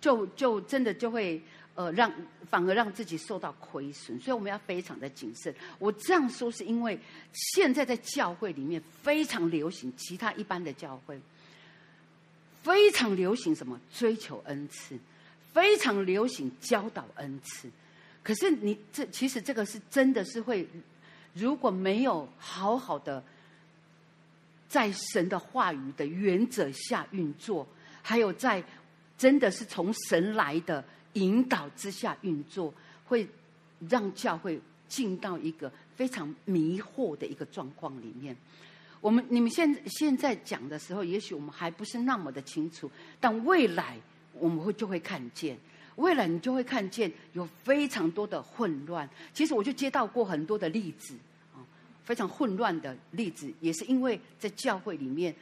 就就真的就会呃让反而让自己受到亏损。所以我们要非常的谨慎。我这样说是因为现在在教会里面非常流行，其他一般的教会非常流行什么追求恩赐，非常流行教导恩赐。可是你这其实这个是真的是会，如果没有好好的。在神的话语的原则下运作，还有在真的是从神来的引导之下运作，会让教会进到一个非常迷惑的一个状况里面。我们你们现现在讲的时候，也许我们还不是那么的清楚，但未来我们会就会看见，未来你就会看见有非常多的混乱。其实我就接到过很多的例子。啊非常混乱的例子，也是因为在教会里面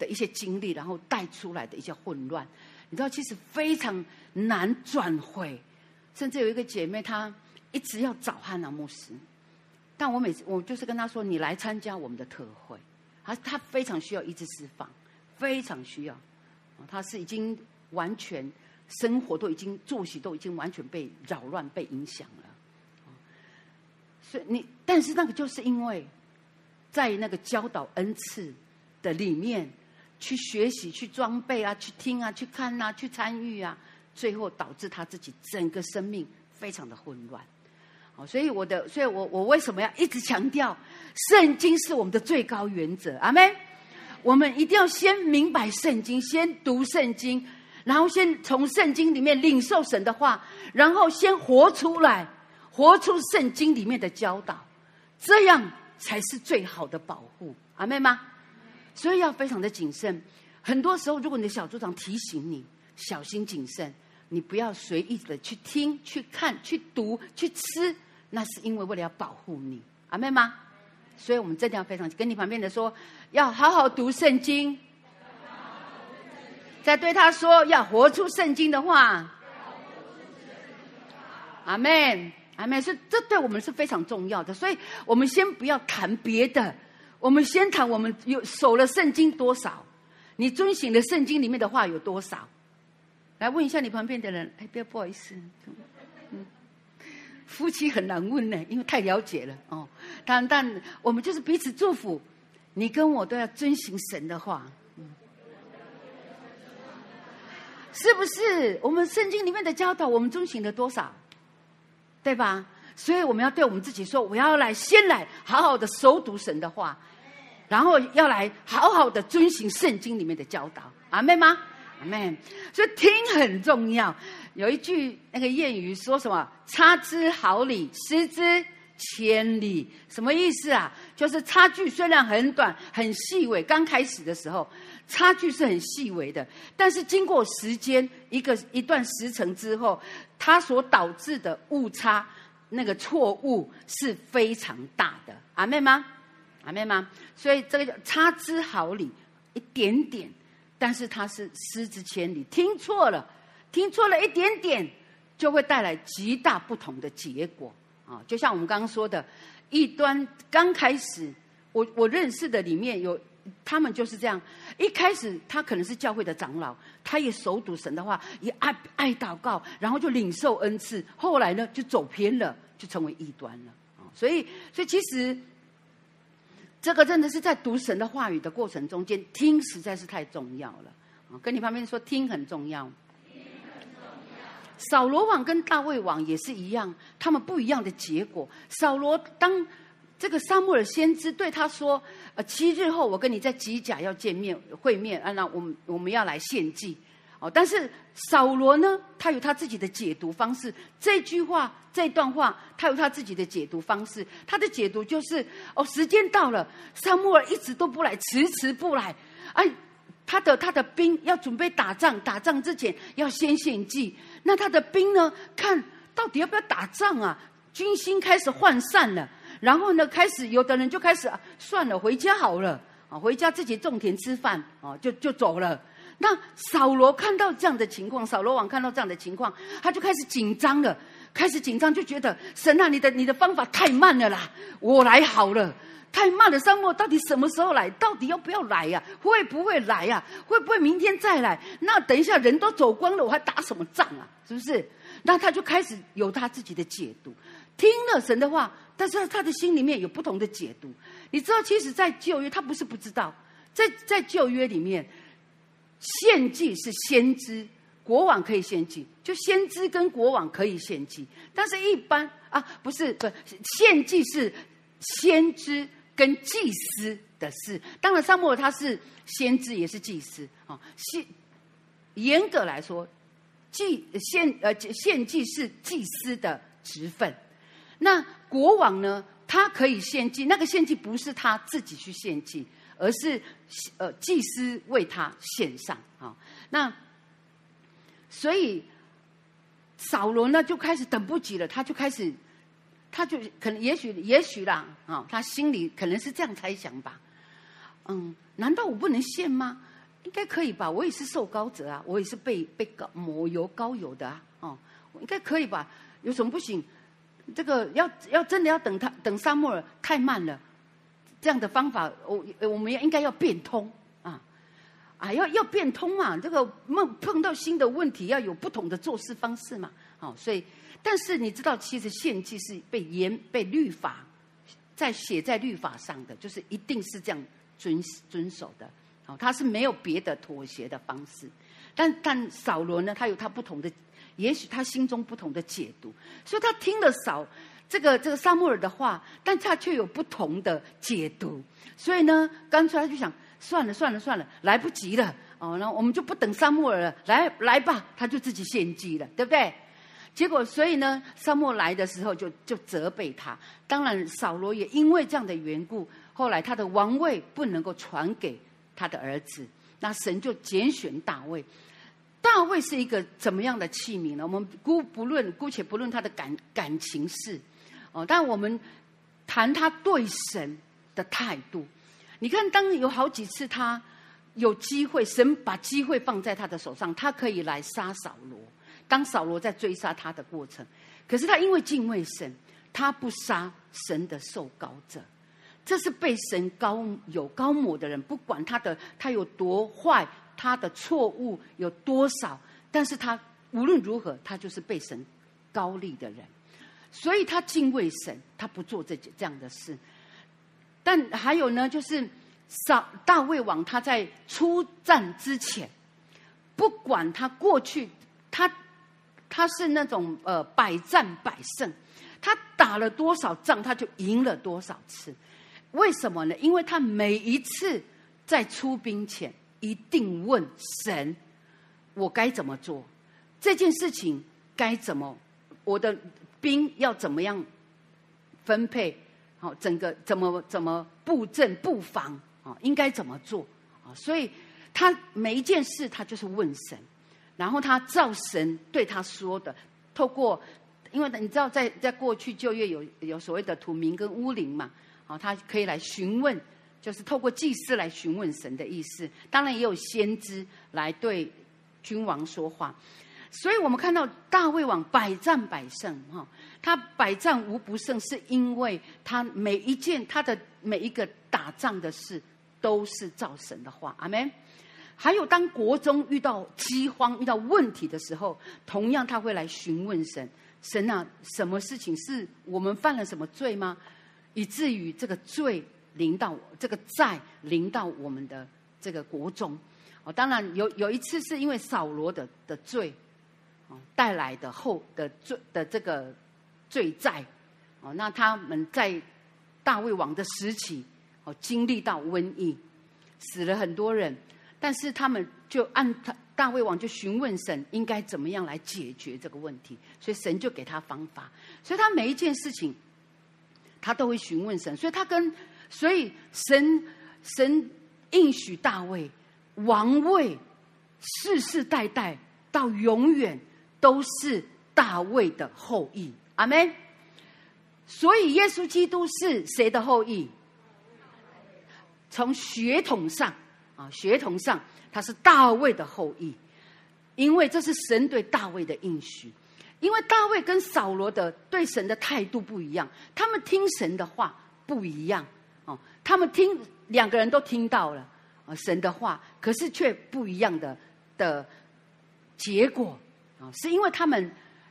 的一些经历，然后带出来的一些混乱。你知道，其实非常难转回。甚至有一个姐妹，她一直要找汉娜牧师，但我每次我就是跟她说：“你来参加我们的特会。”她她非常需要医治释放，非常需要。她是已经完全生活都已经作息都已经完全被扰乱、被影响了。所以你，但是那个就是因为，在那个教导恩赐的里面，去学习、去装备啊、去听啊、去看啊、去参与啊，最后导致他自己整个生命非常的混乱。好，所以我的，所以我我为什么要一直强调，圣经是我们的最高原则？阿妹，我们一定要先明白圣经，先读圣经，然后先从圣经里面领受神的话，然后先活出来。活出圣经里面的教导，这样才是最好的保护，阿妹吗？所以要非常的谨慎。很多时候，如果你的小组长提醒你小心谨慎，你不要随意的去听、去看、去读、去吃，那是因为为了要保护你，阿妹吗？所以我们真的要非常跟你旁边的说，要好好读圣经，再对他说要活出圣经的话，阿妹，阿妹是，这对我们是非常重要的，所以我们先不要谈别的，我们先谈我们有守了圣经多少，你遵循了圣经里面的话有多少？来问一下你旁边的人，哎，不要不好意思，嗯，夫妻很难问呢，因为太了解了哦。但但我们就是彼此祝福，你跟我都要遵循神的话，嗯，是不是？我们圣经里面的教导，我们遵循了多少？对吧？所以我们要对我们自己说：我要来，先来好好的熟读神的话，然后要来好好的遵循圣经里面的教导。阿妹吗？阿门。所以听很重要。有一句那个谚语说什么？差之毫厘，失之千里。什么意思啊？就是差距虽然很短、很细微，刚开始的时候差距是很细微的，但是经过时间一个一段时程之后。它所导致的误差，那个错误是非常大的，阿妹吗？阿妹吗？所以这个叫差之毫厘，一点点，但是它是失之千里。听错了，听错了一点点，就会带来极大不同的结果啊！就像我们刚刚说的，一端刚开始，我我认识的里面有。他们就是这样，一开始他可能是教会的长老，他也熟读神的话，也爱爱祷告，然后就领受恩赐。后来呢，就走偏了，就成为异端了。所以，所以其实这个真的是在读神的话语的过程中间，听实在是太重要了。跟你旁边说，听很重要。扫罗王跟大卫王也是一样，他们不一样的结果。扫罗当这个撒母耳先知对他说：“呃，七日后我跟你在吉甲要见面会面啊，那我们我们要来献祭。”哦，但是扫罗呢，他有他自己的解读方式。这句话这段话，他有他自己的解读方式。他的解读就是：哦，时间到了，撒母耳一直都不来，迟迟不来。哎。他的他的兵要准备打仗，打仗之前要先献祭。那他的兵呢？看到底要不要打仗啊？军心开始涣散了，然后呢，开始有的人就开始算了，回家好了啊，回家自己种田吃饭啊，就就走了。那扫罗看到这样的情况，扫罗王看到这样的情况，他就开始紧张了，开始紧张，就觉得神啊，你的你的方法太慢了啦，我来好了。太慢了，沙漠到底什么时候来？到底要不要来呀、啊？会不会来呀、啊？会不会明天再来？那等一下人都走光了，我还打什么仗啊？是不是？那他就开始有他自己的解读，听了神的话，但是他的心里面有不同的解读。你知道，其实，在旧约他不是不知道，在在旧约里面，献祭是先知国王可以献祭，就先知跟国王可以献祭，但是一般啊，不是不献祭是先知。跟祭司的事，当然撒母耳他是先知，也是祭司啊。献严格来说，祭献呃献祭是祭司的职分。那国王呢，他可以献祭，那个献祭不是他自己去献祭，而是呃祭司为他献上啊。那所以扫罗呢就开始等不及了，他就开始。他就可能，也许，也许啦，啊、哦，他心里可能是这样猜想吧。嗯，难道我不能献吗？应该可以吧，我也是受膏者啊，我也是被被膏抹油膏油的啊，哦，应该可以吧？有什么不行？这个要要真的要等他等沙漠太慢了，这样的方法，我我们要应该要变通啊啊，要要变通嘛，这个碰碰到新的问题，要有不同的做事方式嘛，好、哦，所以。但是你知道，其实献祭是被严被律法在写在律法上的，就是一定是这样遵遵守的。好，他是没有别的妥协的方式。但但扫罗呢，他有他不同的，也许他心中不同的解读，所以他听了扫这个这个撒母耳的话，但他却有不同的解读。所以呢，干脆他就想算了算了算了，来不及了哦，那我们就不等撒母耳了，来来吧，他就自己献祭了，对不对？结果，所以呢，撒母耳来的时候就就责备他。当然，扫罗也因为这样的缘故，后来他的王位不能够传给他的儿子。那神就拣选大卫。大卫是一个怎么样的器皿呢？我们姑不论，姑且不论他的感感情事哦，但我们谈他对神的态度。你看，当有好几次他有机会，神把机会放在他的手上，他可以来杀扫罗。当扫罗在追杀他的过程，可是他因为敬畏神，他不杀神的受膏者。这是被神高有高抹的人，不管他的他有多坏，他的错误有多少，但是他无论如何，他就是被神高立的人。所以他敬畏神，他不做这这样的事。但还有呢，就是扫大卫王他在出战之前，不管他过去他。他是那种呃百战百胜，他打了多少仗，他就赢了多少次。为什么呢？因为他每一次在出兵前，一定问神：我该怎么做？这件事情该怎么？我的兵要怎么样分配？好，整个怎么怎么布阵布防啊？应该怎么做啊？所以他每一件事，他就是问神。然后他照神对他说的，透过，因为你知道在在过去旧约有有所谓的土民跟乌灵嘛，啊，他可以来询问，就是透过祭司来询问神的意思。当然也有先知来对君王说话。所以我们看到大卫王百战百胜，哈，他百战无不胜，是因为他每一件他的每一个打仗的事都是照神的话。阿门。还有，当国中遇到饥荒、遇到问题的时候，同样他会来询问神，神啊，什么事情是我们犯了什么罪吗？以至于这个罪临到我，这个债临到我们的这个国中。哦，当然有有一次是因为扫罗的的罪，哦带来的后的罪的这个罪债，哦，那他们在大卫王的时期，哦经历到瘟疫，死了很多人，但是他们就按他。大卫王就询问神应该怎么样来解决这个问题，所以神就给他方法。所以他每一件事情，他都会询问神。所以他跟所以神神应许大卫王位世世代代到永远都是大卫的后裔。阿门。所以耶稣基督是谁的后裔？从血统上啊，血统上。他是大卫的后裔，因为这是神对大卫的应许。因为大卫跟扫罗的对神的态度不一样，他们听神的话不一样哦。他们听两个人都听到了啊神的话，可是却不一样的的结果啊，是因为他们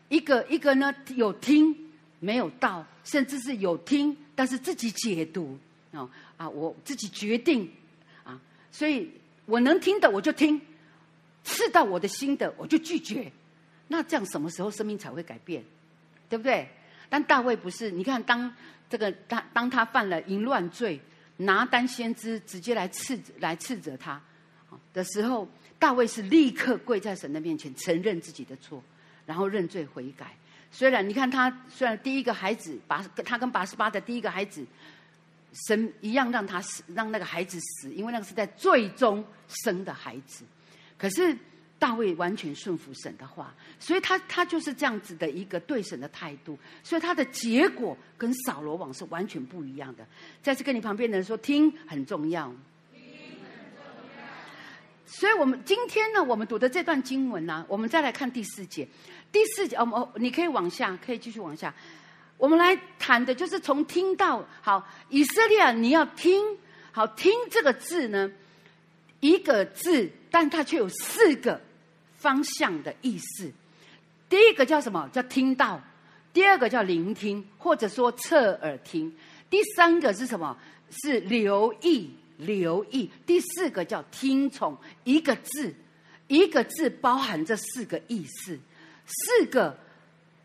一个一个呢有听没有到，甚至是有听但是自己解读啊啊，我自己决定啊，所以。我能听的我就听，刺到我的心的我就拒绝。那这样什么时候生命才会改变？对不对？但大卫不是，你看当这个他当他犯了淫乱罪，拿单先知直接来斥来斥责他的时候，大卫是立刻跪在神的面前承认自己的错，然后认罪悔改。虽然你看他虽然第一个孩子拔他跟八十八的第一个孩子。神一样让他死，让那个孩子死，因为那个是在最终生的孩子。可是大卫完全顺服神的话，所以他他就是这样子的一个对神的态度，所以他的结果跟扫罗王是完全不一样的。再次跟你旁边的人说，听很重要。听很重要。所以我们今天呢，我们读的这段经文呢、我们再来看第四节。第四节，哦哦，你可以往下，可以继续往下。我们来谈的就是从听到好，以色列，你要听好听这个字呢，一个字，但它却有四个方向的意思。第一个叫什么？叫听到；第二个叫聆听，或者说侧耳听；第三个是什么？是留意，留意；第四个叫听从。一个字，一个字包含这四个意思，四个。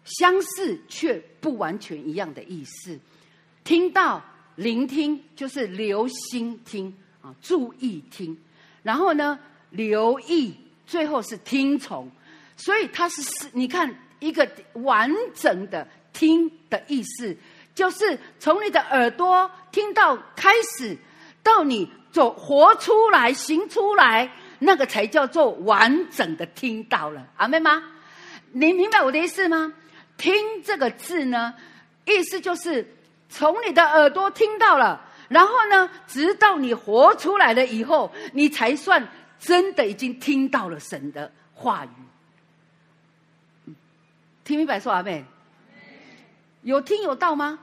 相似却不完全一样的意思，听到、聆听就是留心听啊，注意听，然后呢，留意，最后是听从，所以它是是，你看一个完整的听的意思，就是从你的耳朵听到开始，到你走活出来、行出来，那个才叫做完整的听到了，阿妹吗？你明白我的意思吗？听这个字呢，意思就是从你的耳朵听到了，然后呢，直到你活出来了以后，你才算真的已经听到了神的话语。听明白说阿妹？有听有到吗？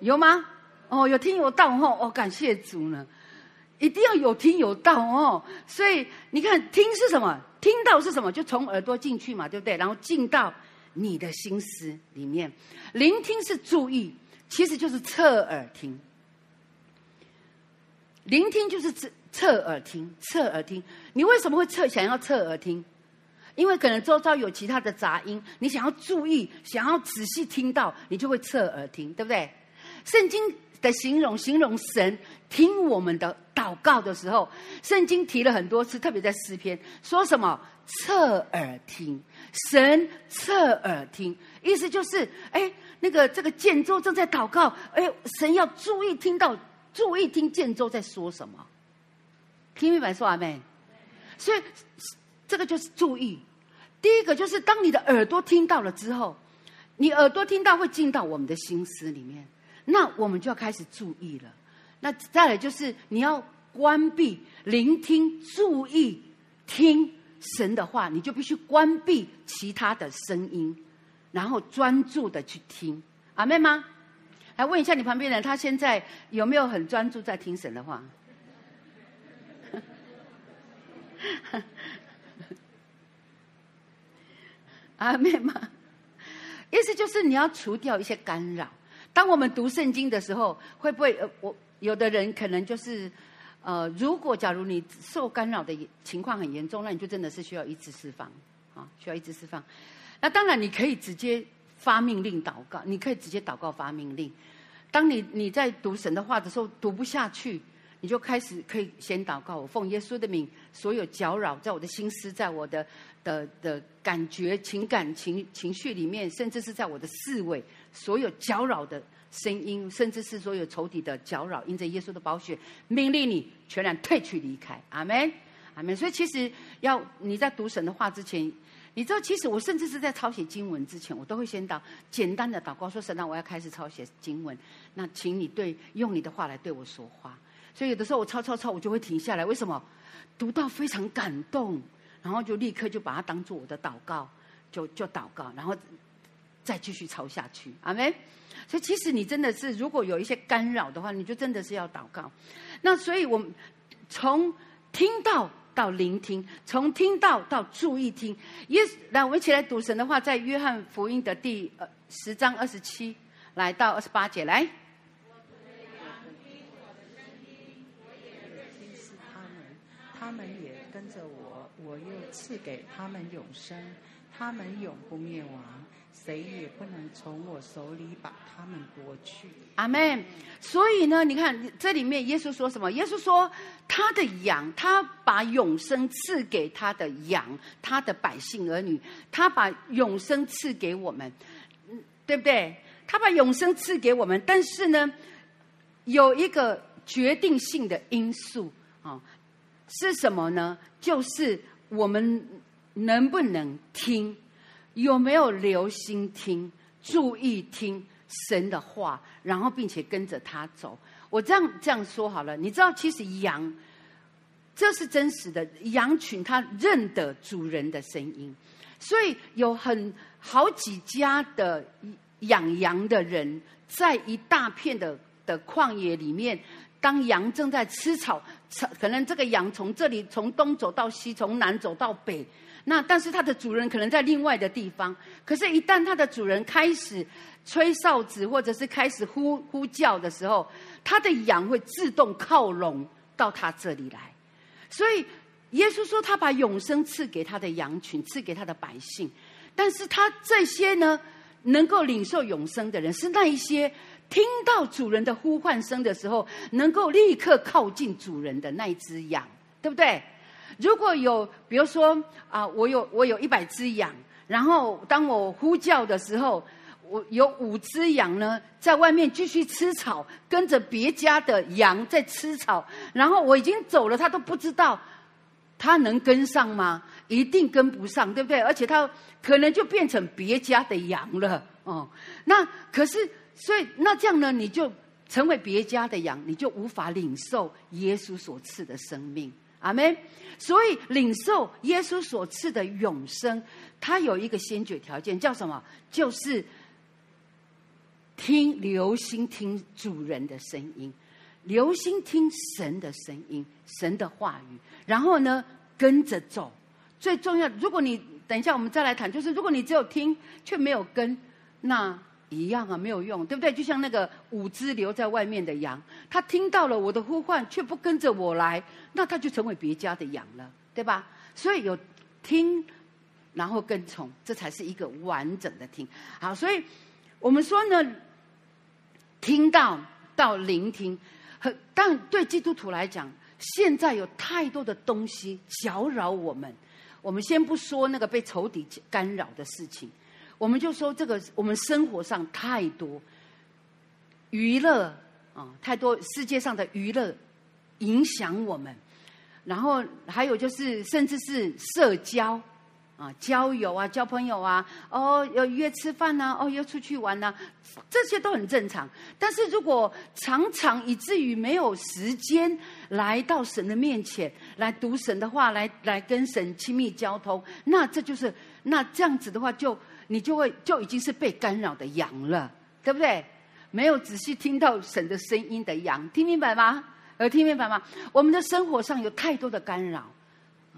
有吗？哦，有听有到哦，哦，感谢主呢，一定要有听有到哦。所以你看，听是什么？听到是什么？就从耳朵进去嘛，对不对？然后进到。你的心思里面，聆听是注意，其实就是侧耳听。聆听就是侧耳听，侧耳听。你为什么会侧想要侧耳听？因为可能周遭有其他的杂音，你想要注意，想要仔细听到，你就会侧耳听，对不对？圣经的形容形容神听我们的祷告的时候，圣经提了很多次，特别在诗篇说什么？侧耳听。神侧耳听，意思就是，哎，那个这个建州正在祷告，哎，神要注意听到，注意听建州在说什么，听明白说阿妹？所以这个就是注意。第一个就是，当你的耳朵听到了之后，你耳朵听到会进到我们的心思里面，那我们就要开始注意了。那再来就是，你要关闭、聆听、注意听。神的话，你就必须关闭其他的声音，然后专注的去听。阿妹吗？来问一下你旁边人，他现在有没有很专注在听神的话？阿妹吗？意思就是你要除掉一些干扰。当我们读圣经的时候，会不会呃，我有的人可能就是，呃，如果假如你受干扰的情况很严重，那你就真的是需要一次释放啊，需要一次释放。那当然你可以直接发命令祷告，你可以直接祷告发命令。当你你在读神的话的时候读不下去，你就开始可以先祷告，我奉耶稣的名，所有搅扰在我的心思，在我的的的感觉、情感、情情绪里面，甚至是在我的思维。所有搅扰的声音，甚至是所有仇敌的搅扰，因着耶稣的宝血，命令你全然退去离开。阿门，阿门。所以其实要你在读神的话之前，你知道，其实我甚至是在抄写经文之前，我都会先祷简单的祷告，说神啊，我要开始抄写经文，那请你对用你的话来对我说话。所以有的时候我抄抄抄，我就会停下来。为什么？读到非常感动，然后就立刻就把它当做我的祷告，就就祷告，然后。再继续抄下去，阿门。所以其实你真的是，如果有一些干扰的话，你就真的是要祷告。那所以我们从听到到聆听，从听到到注意听。耶稣，来，我们一起来读神的话，在约翰福音的第十章二十七来到二十八节来。我的羊听我的声音，我也认识他们，他他们也跟着我，我又赐给他们永生，他们永不灭亡。谁也不能从我手里把他们夺去。阿门。所以呢，你看这里面耶稣说什么？耶稣说他的羊，他把永生赐给他的羊，他的百姓儿女，他把永生赐给我们，对不对？他把永生赐给我们，但是呢，有一个决定性的因素啊，是什么呢？就是我们能不能听。有没有留心听、注意听神的话，然后并且跟着他走？我这样这样说好了，你知道，其实羊，这是真实的羊群，它认得主人的声音，所以有很好几家的养羊的人，在一大片的的旷野里面，当羊正在吃草，可能这个羊从这里从东走到西，从南走到北。那但是它的主人可能在另外的地方，可是，一旦它的主人开始吹哨子，或者是开始呼呼叫的时候，它的羊会自动靠拢到他这里来。所以，耶稣说他把永生赐给他的羊群，赐给他的百姓。但是他这些呢，能够领受永生的人，是那一些听到主人的呼唤声的时候，能够立刻靠近主人的那一只羊，对不对？如果有，比如说啊，我有我有一百只羊，然后当我呼叫的时候，我有五只羊呢，在外面继续吃草，跟着别家的羊在吃草，然后我已经走了，他都不知道，他能跟上吗？一定跟不上，对不对？而且他可能就变成别家的羊了，哦，那可是，所以那这样呢，你就成为别家的羊，你就无法领受耶稣所赐的生命。阿门。所以领受耶稣所赐的永生，它有一个先决条件，叫什么？就是听，留心听主人的声音，留心听神的声音，神的话语，然后呢，跟着走。最重要，如果你等一下我们再来谈，就是如果你只有听却没有跟，那。一样啊，没有用，对不对？就像那个五只留在外面的羊，他听到了我的呼唤，却不跟着我来，那他就成为别家的羊了，对吧？所以有听，然后跟从，这才是一个完整的听。好，所以我们说呢，听到到聆听，很但对基督徒来讲，现在有太多的东西搅扰我们。我们先不说那个被仇敌干扰的事情。我们就说这个，我们生活上太多娱乐啊，太多世界上的娱乐影响我们，然后还有就是，甚至是社交啊，交友啊，交朋友啊，哦，要约吃饭呐，哦，约出去玩呐，这些都很正常。但是如果常常以至于没有时间来到神的面前，来读神的话，来来跟神亲密交通，那这就是那这样子的话就。你就会就已经是被干扰的羊了，对不对？没有仔细听到神的声音的羊，听明白吗？有听明白吗？我们的生活上有太多的干扰，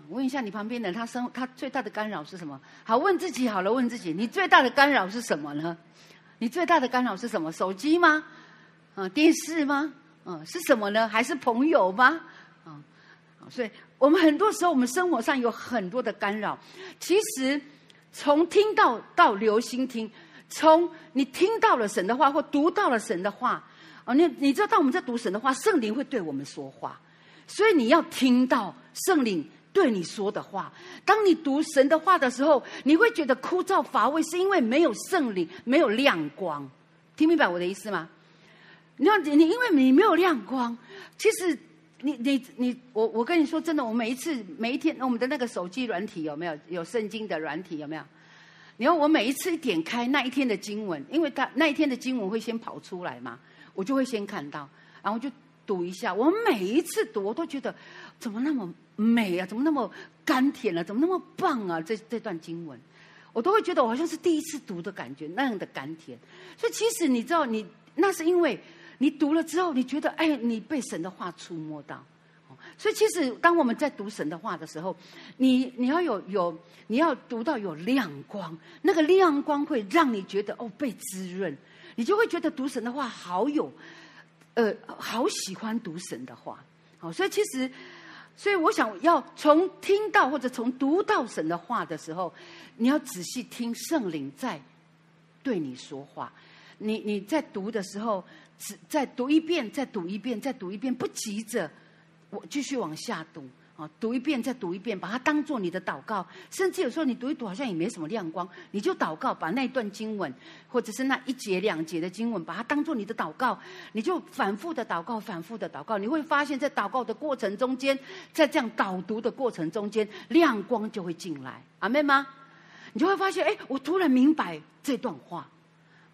问一下你旁边的，他生他最大的干扰是什么？好，问自己好了，问自己，你最大的干扰是什么呢？你最大的干扰是什么？手机吗？啊，电视吗？嗯，是什么呢？还是朋友吗？啊，所以我们很多时候，我们生活上有很多的干扰。其实，从听到到留心听，从你听到了神的话，或读到了神的话，哦，你你知道，当我们在读神的话，圣灵会对我们说话，所以你要听到圣灵对你说的话。当你读神的话的时候，你会觉得枯燥乏味，是因为没有圣灵，没有亮光。听明白我的意思吗？你要你，因为你没有亮光，其实你你你，我我跟你说真的，我每一次每一天，我们的那个手机软体有没有有圣经的软体有没有？你看我每一次一点开那一天的经文，因为它那一天的经文会先跑出来嘛，我就会先看到，然后就读一下。我每一次读，我都觉得怎么那么美啊，怎么那么甘甜啊，怎么那么棒啊？这这段经文，我都会觉得我好像是第一次读的感觉，那样的甘甜。所以其实你知道，你那是因为。你读了之后，你觉得哎，你被神的话触摸到，所以其实当我们在读神的话的时候，你你要有有你要读到有亮光，那个亮光会让你觉得哦被滋润，你就会觉得读神的话好有，呃，好喜欢读神的话，好，所以其实，所以我想要从听到或者从读到神的话的时候，你要仔细听圣灵在对你说话，你你在读的时候。只再读一遍，再读一遍，再读一遍，不急着，我继续往下读啊！读一遍，再读一遍，把它当做你的祷告。甚至有时候你读一读，好像也没什么亮光，你就祷告，把那一段经文，或者是那一节两节的经文，把它当做你的祷告，你就反复的祷告，反复的祷告。你会发现在祷告的过程中间，在这样导读的过程中间，亮光就会进来。阿妹吗？你就会发现，哎，我突然明白这段话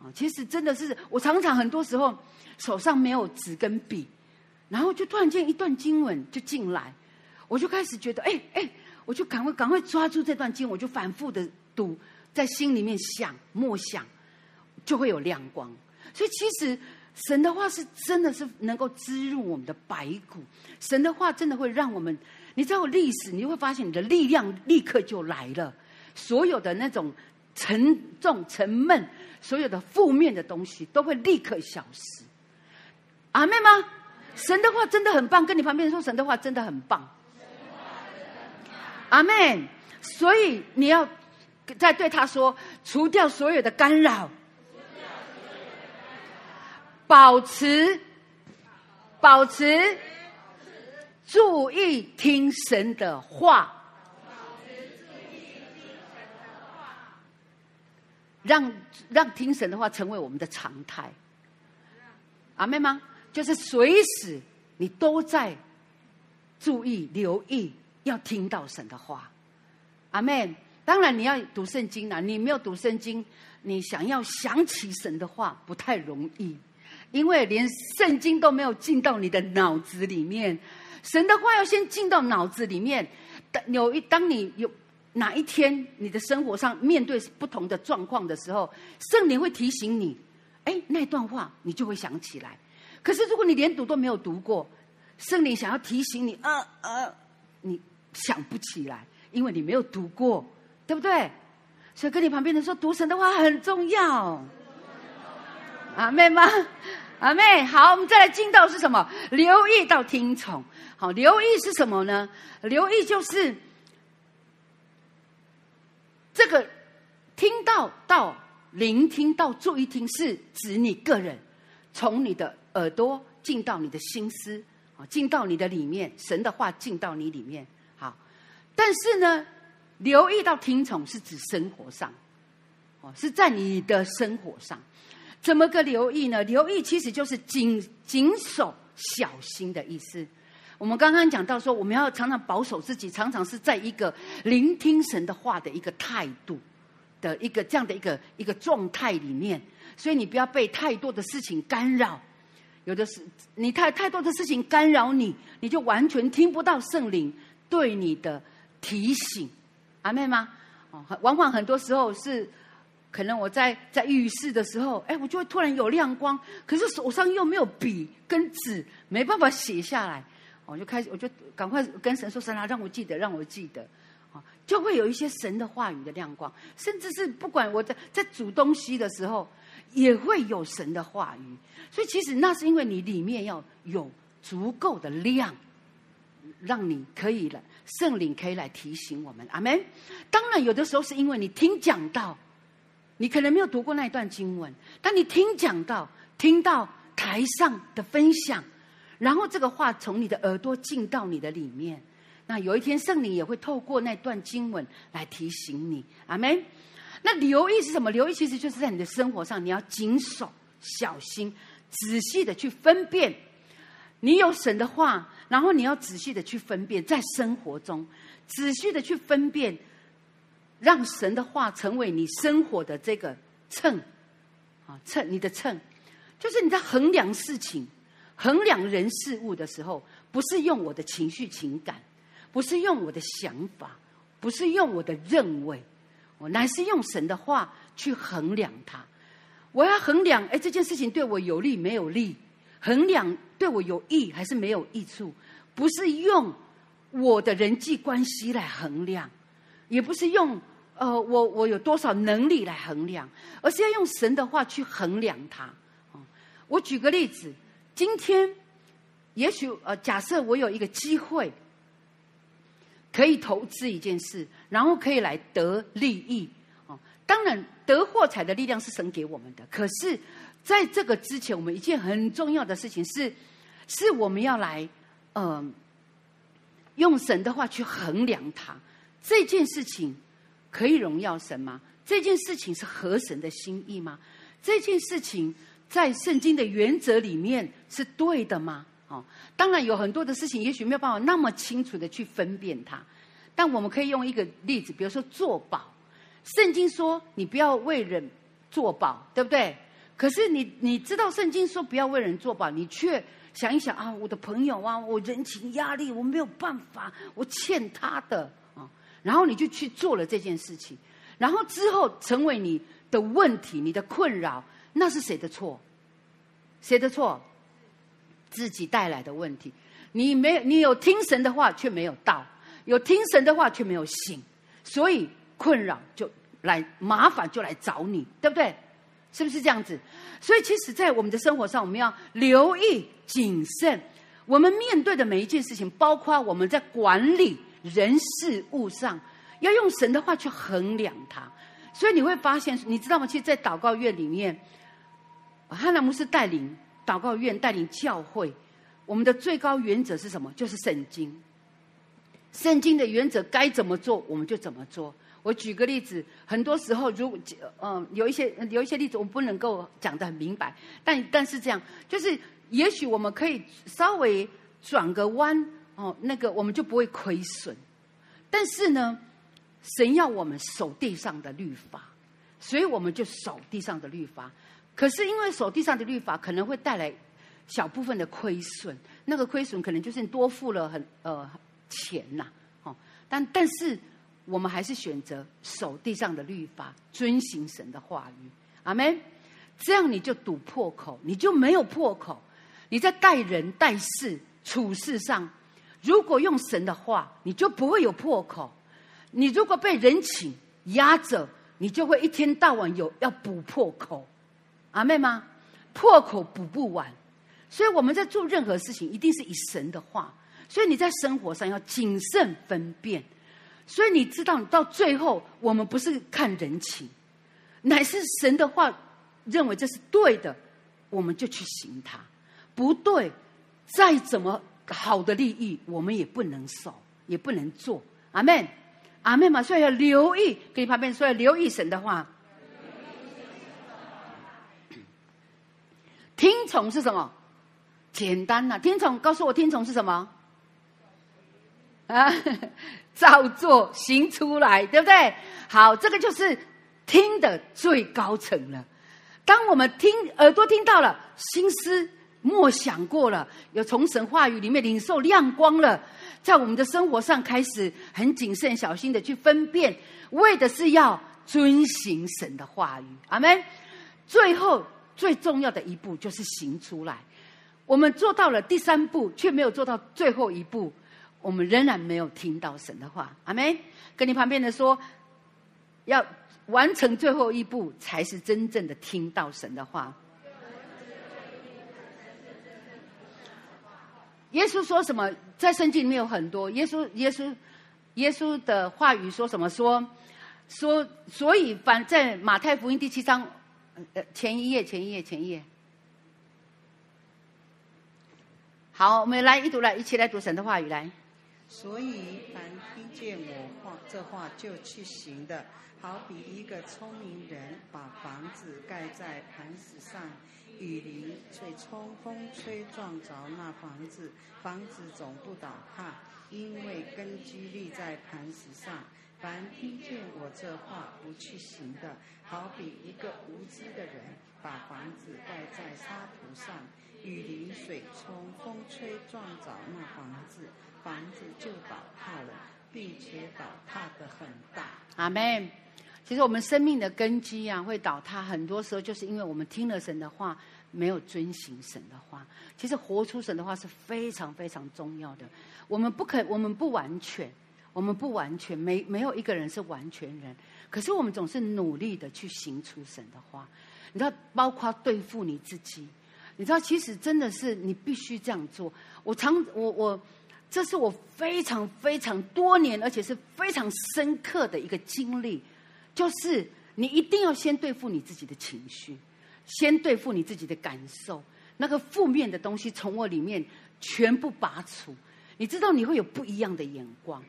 啊！其实真的是，我常常很多时候。手上没有纸跟笔，然后就突然间一段经文就进来，我就开始觉得，哎哎，我就赶快赶快抓住这段经，我就反复的读，在心里面想默想，就会有亮光。所以其实神的话是真的是能够滋入我们的白骨，神的话真的会让我们，你知道历史，你会发现你的力量立刻就来了，所有的那种沉重沉闷，所有的负面的东西都会立刻消失。阿妹吗？神的话真的很棒，跟你旁边人说，神的话真的很棒。阿妹，所以你要再对他说，除掉所有的干扰，保持保持注意听神的话，让让听神的话成为我们的常态。阿妹吗？就是随时你都在注意、留意，要听到神的话。阿门。当然你要读圣经啦，你没有读圣经，你想要想起神的话不太容易，因为连圣经都没有进到你的脑子里面。神的话要先进到脑子里面。有一当你有哪一天你的生活上面对不同的状况的时候，圣灵会提醒你，哎，那段话你就会想起来。可是，如果你连读都没有读过，圣灵想要提醒你，呃呃，你想不起来，因为你没有读过，对不对？所以跟你旁边的人说，读神的话很重要。阿妹吗？阿妹，好，我们再来进到是什么？留意到听从。好，留意是什么呢？留意就是这个听到到聆听到注意听，是指你个人从你的。耳朵进到你的心思，啊，进到你的里面，神的话进到你里面，好。但是呢，留意到听从是指生活上，哦，是在你的生活上，怎么个留意呢？留意其实就是谨谨守、小心的意思。我们刚刚讲到说，我们要常常保守自己，常常是在一个聆听神的话的一个态度的一个这样的一个一个状态里面，所以你不要被太多的事情干扰。有的是，你太太多的事情干扰你，你就完全听不到圣灵对你的提醒，阿妹吗？哦，往往很多时候是，可能我在在浴室的时候，哎，我就会突然有亮光，可是手上又没有笔跟纸，没办法写下来，我就开始，我就赶快跟神说：“神啊，让我记得，让我记得。”啊，就会有一些神的话语的亮光，甚至是不管我在在煮东西的时候，也会有神的话语。所以其实那是因为你里面要有足够的量，让你可以来圣灵可以来提醒我们。阿门。当然，有的时候是因为你听讲到，你可能没有读过那一段经文，但你听讲到，听到台上的分享。然后这个话从你的耳朵进到你的里面，那有一天圣灵也会透过那段经文来提醒你，阿门。那留意是什么？留意其实就是在你的生活上，你要谨守、小心、仔细的去分辨。你有神的话，然后你要仔细的去分辨，在生活中仔细的去分辨，让神的话成为你生活的这个秤啊，秤，你的秤，就是你在衡量事情。衡量人事物的时候，不是用我的情绪情感，不是用我的想法，不是用我的认为，我乃是用神的话去衡量它。我要衡量，哎，这件事情对我有利没有利？衡量对我有益还是没有益处？不是用我的人际关系来衡量，也不是用呃我我有多少能力来衡量，而是要用神的话去衡量它。我举个例子。今天，也许呃，假设我有一个机会，可以投资一件事，然后可以来得利益哦。当然，得获财的力量是神给我们的。可是，在这个之前，我们一件很重要的事情是，是我们要来，嗯、用神的话去衡量它。这件事情可以荣耀神吗？这件事情是合神的心意吗？这件事情。在圣经的原则里面是对的吗？哦，当然有很多的事情，也许没有办法那么清楚的去分辨它，但我们可以用一个例子，比如说做保。圣经说你不要为人做保，对不对？可是你你知道圣经说不要为人做保，你却想一想啊，我的朋友啊，我人情压力，我没有办法，我欠他的啊，然后你就去做了这件事情，然后之后成为你的问题，你的困扰。那是谁的错？谁的错？自己带来的问题。你没有，你有听神的话，却没有到；有听神的话，却没有醒，所以困扰就来，麻烦就来找你，对不对？是不是这样子？所以，其实，在我们的生活上，我们要留意、谨慎。我们面对的每一件事情，包括我们在管理人事物上，要用神的话去衡量它。所以，你会发现，你知道吗？其实，在祷告院里面。哈拿牧师带领祷告院，带领教会，我们的最高原则是什么？就是圣经。圣经的原则该怎么做，我们就怎么做。我举个例子，很多时候，如果嗯有一些有一些例子，我们不能够讲得很明白，但但是这样，就是也许我们可以稍微转个弯哦，那个我们就不会亏损。但是呢，神要我们守地上的律法，所以我们就守地上的律法。可是因为手地上的律法可能会带来小部分的亏损，那个亏损可能就是你多付了很呃钱呐，哦，但但是我们还是选择守地上的律法，遵行神的话语，阿门。这样你就堵破口，你就没有破口。你在待人待事处事上，如果用神的话，你就不会有破口。你如果被人情压着，你就会一天到晚有要补破口。阿妹吗？破口补不完，所以我们在做任何事情，一定是以神的话。所以你在生活上要谨慎分辨。所以你知道，你到最后我们不是看人情，乃是神的话，认为这是对的，我们就去行它。不对，再怎么好的利益，我们也不能守，也不能做。阿妹，阿妹嘛，所以要留意，给你旁边说要留意神的话。听从是什么？简单呐、啊！听从，告诉我听从是什么？啊，照做行出来，对不对？好，这个就是听的最高层了。当我们听耳朵听到了，心思默想过了，有从神话语里面领受亮光了，在我们的生活上开始很谨慎小心的去分辨，为的是要遵行神的话语。阿门。最后。最重要的一步就是行出来。我们做到了第三步，却没有做到最后一步，我们仍然没有听到神的话。阿门。跟你旁边的说，要完成最后一步，才是真正的听到神的话。耶稣说什么？在圣经里面有很多耶稣，耶稣，耶稣的话语说什么？说，说，所以反在马太福音第七章，呃，前一页，前一页，前一页。好，我们来一读，来一起来读神的话语来。所以凡听见我话这话就去行的，好比一个聪明人把房子盖在磐石上。雨淋、吹冲、风吹，撞着那房子，房子总不倒塌，因为根基立在磐石上。凡听见我这话不去行的，好比一个无知的人，把房子盖在沙土上，雨淋、水冲、风吹，撞着那房子，房子就倒塌了，并且倒塌的很大。阿门。其实我们生命的根基啊，会倒塌，很多时候就是因为我们听了神的话，没有遵行神的话。其实活出神的话是非常非常重要的。我们不可，我们不完全，我们不完全，没没有一个人是完全人。可是我们总是努力的去行出神的话。你知道，包括对付你自己，你知道，其实真的是你必须这样做。我常我我，这是我非常非常多年，而且是非常深刻的一个经历。就是你一定要先对付你自己的情绪，先对付你自己的感受，那个负面的东西从我里面全部拔除。你知道你会有不一样的眼光。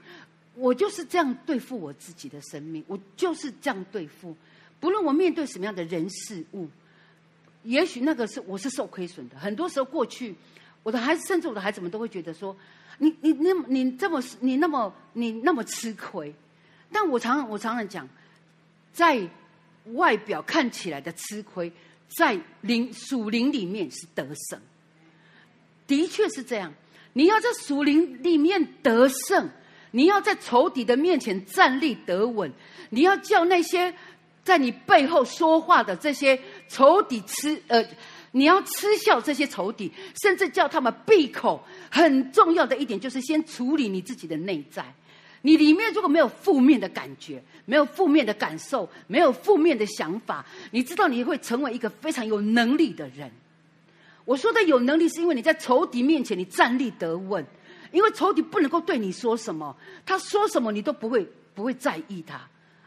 我就是这样对付我自己的生命，我就是这样对付。不论我面对什么样的人事物，也许那个是我是受亏损的。很多时候过去，我的孩子甚至我的孩子们都会觉得说：“你你那么你这么你那么你那么吃亏。”但我常常我常常讲。在外表看起来的吃亏，在灵属灵里面是得胜，的确是这样。你要在属灵里面得胜，你要在仇敌的面前站立得稳，你要叫那些在你背后说话的这些仇敌吃呃，你要嗤笑这些仇敌，甚至叫他们闭口。很重要的一点就是先处理你自己的内在。你里面如果没有负面的感觉，没有负面的感受，没有负面的想法，你知道你会成为一个非常有能力的人。我说的有能力，是因为你在仇敌面前你站立得稳，因为仇敌不能够对你说什么，他说什么你都不会不会在意他。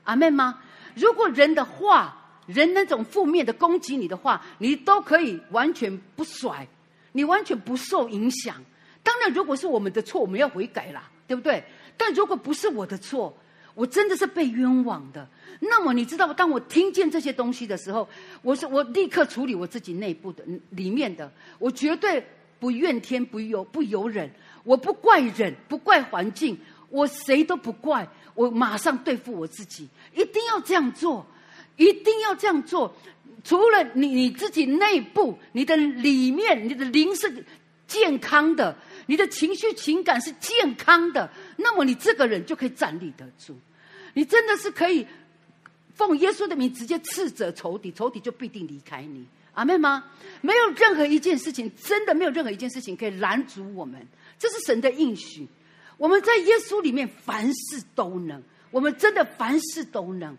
阿妹吗？如果人的话，人那种负面的攻击你的话，你都可以完全不甩，你完全不受影响。当然，如果是我们的错，我们要悔改啦，对不对？但如果不是我的错，我真的是被冤枉的。那么你知道，当我听见这些东西的时候，我是我立刻处理我自己内部的里面的，我绝对不怨天不尤不尤人，我不怪人，不怪环境，我谁都不怪，我马上对付我自己，一定要这样做，一定要这样做。除了你你自己内部，你的里面，你的灵是健康的。你的情绪情感是健康的，那么你这个人就可以站立得住。你真的是可以奉耶稣的名直接斥责仇敌，仇敌就必定离开你。阿妹吗？没有任何一件事情，真的没有任何一件事情可以拦阻我们。这是神的应许。我们在耶稣里面凡事都能，我们真的凡事都能。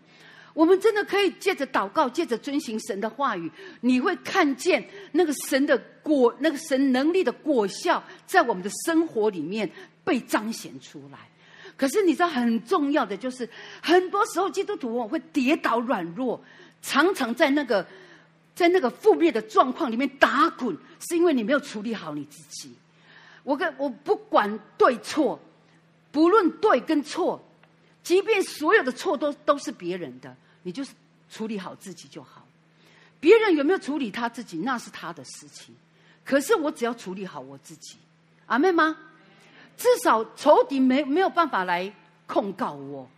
我们真的可以借着祷告，借着遵行神的话语，你会看见那个神的果，那个神能力的果效，在我们的生活里面被彰显出来。可是你知道，很重要的就是，很多时候基督徒会跌倒软弱，常常在那个在那个负面的状况里面打滚，是因为你没有处理好你自己。我跟我不管对错，不论对跟错，即便所有的错都都是别人的。你就是处理好自己就好，别人有没有处理他自己，那是他的事情。可是我只要处理好我自己，阿妹吗？至少仇敌没没有办法来控告我，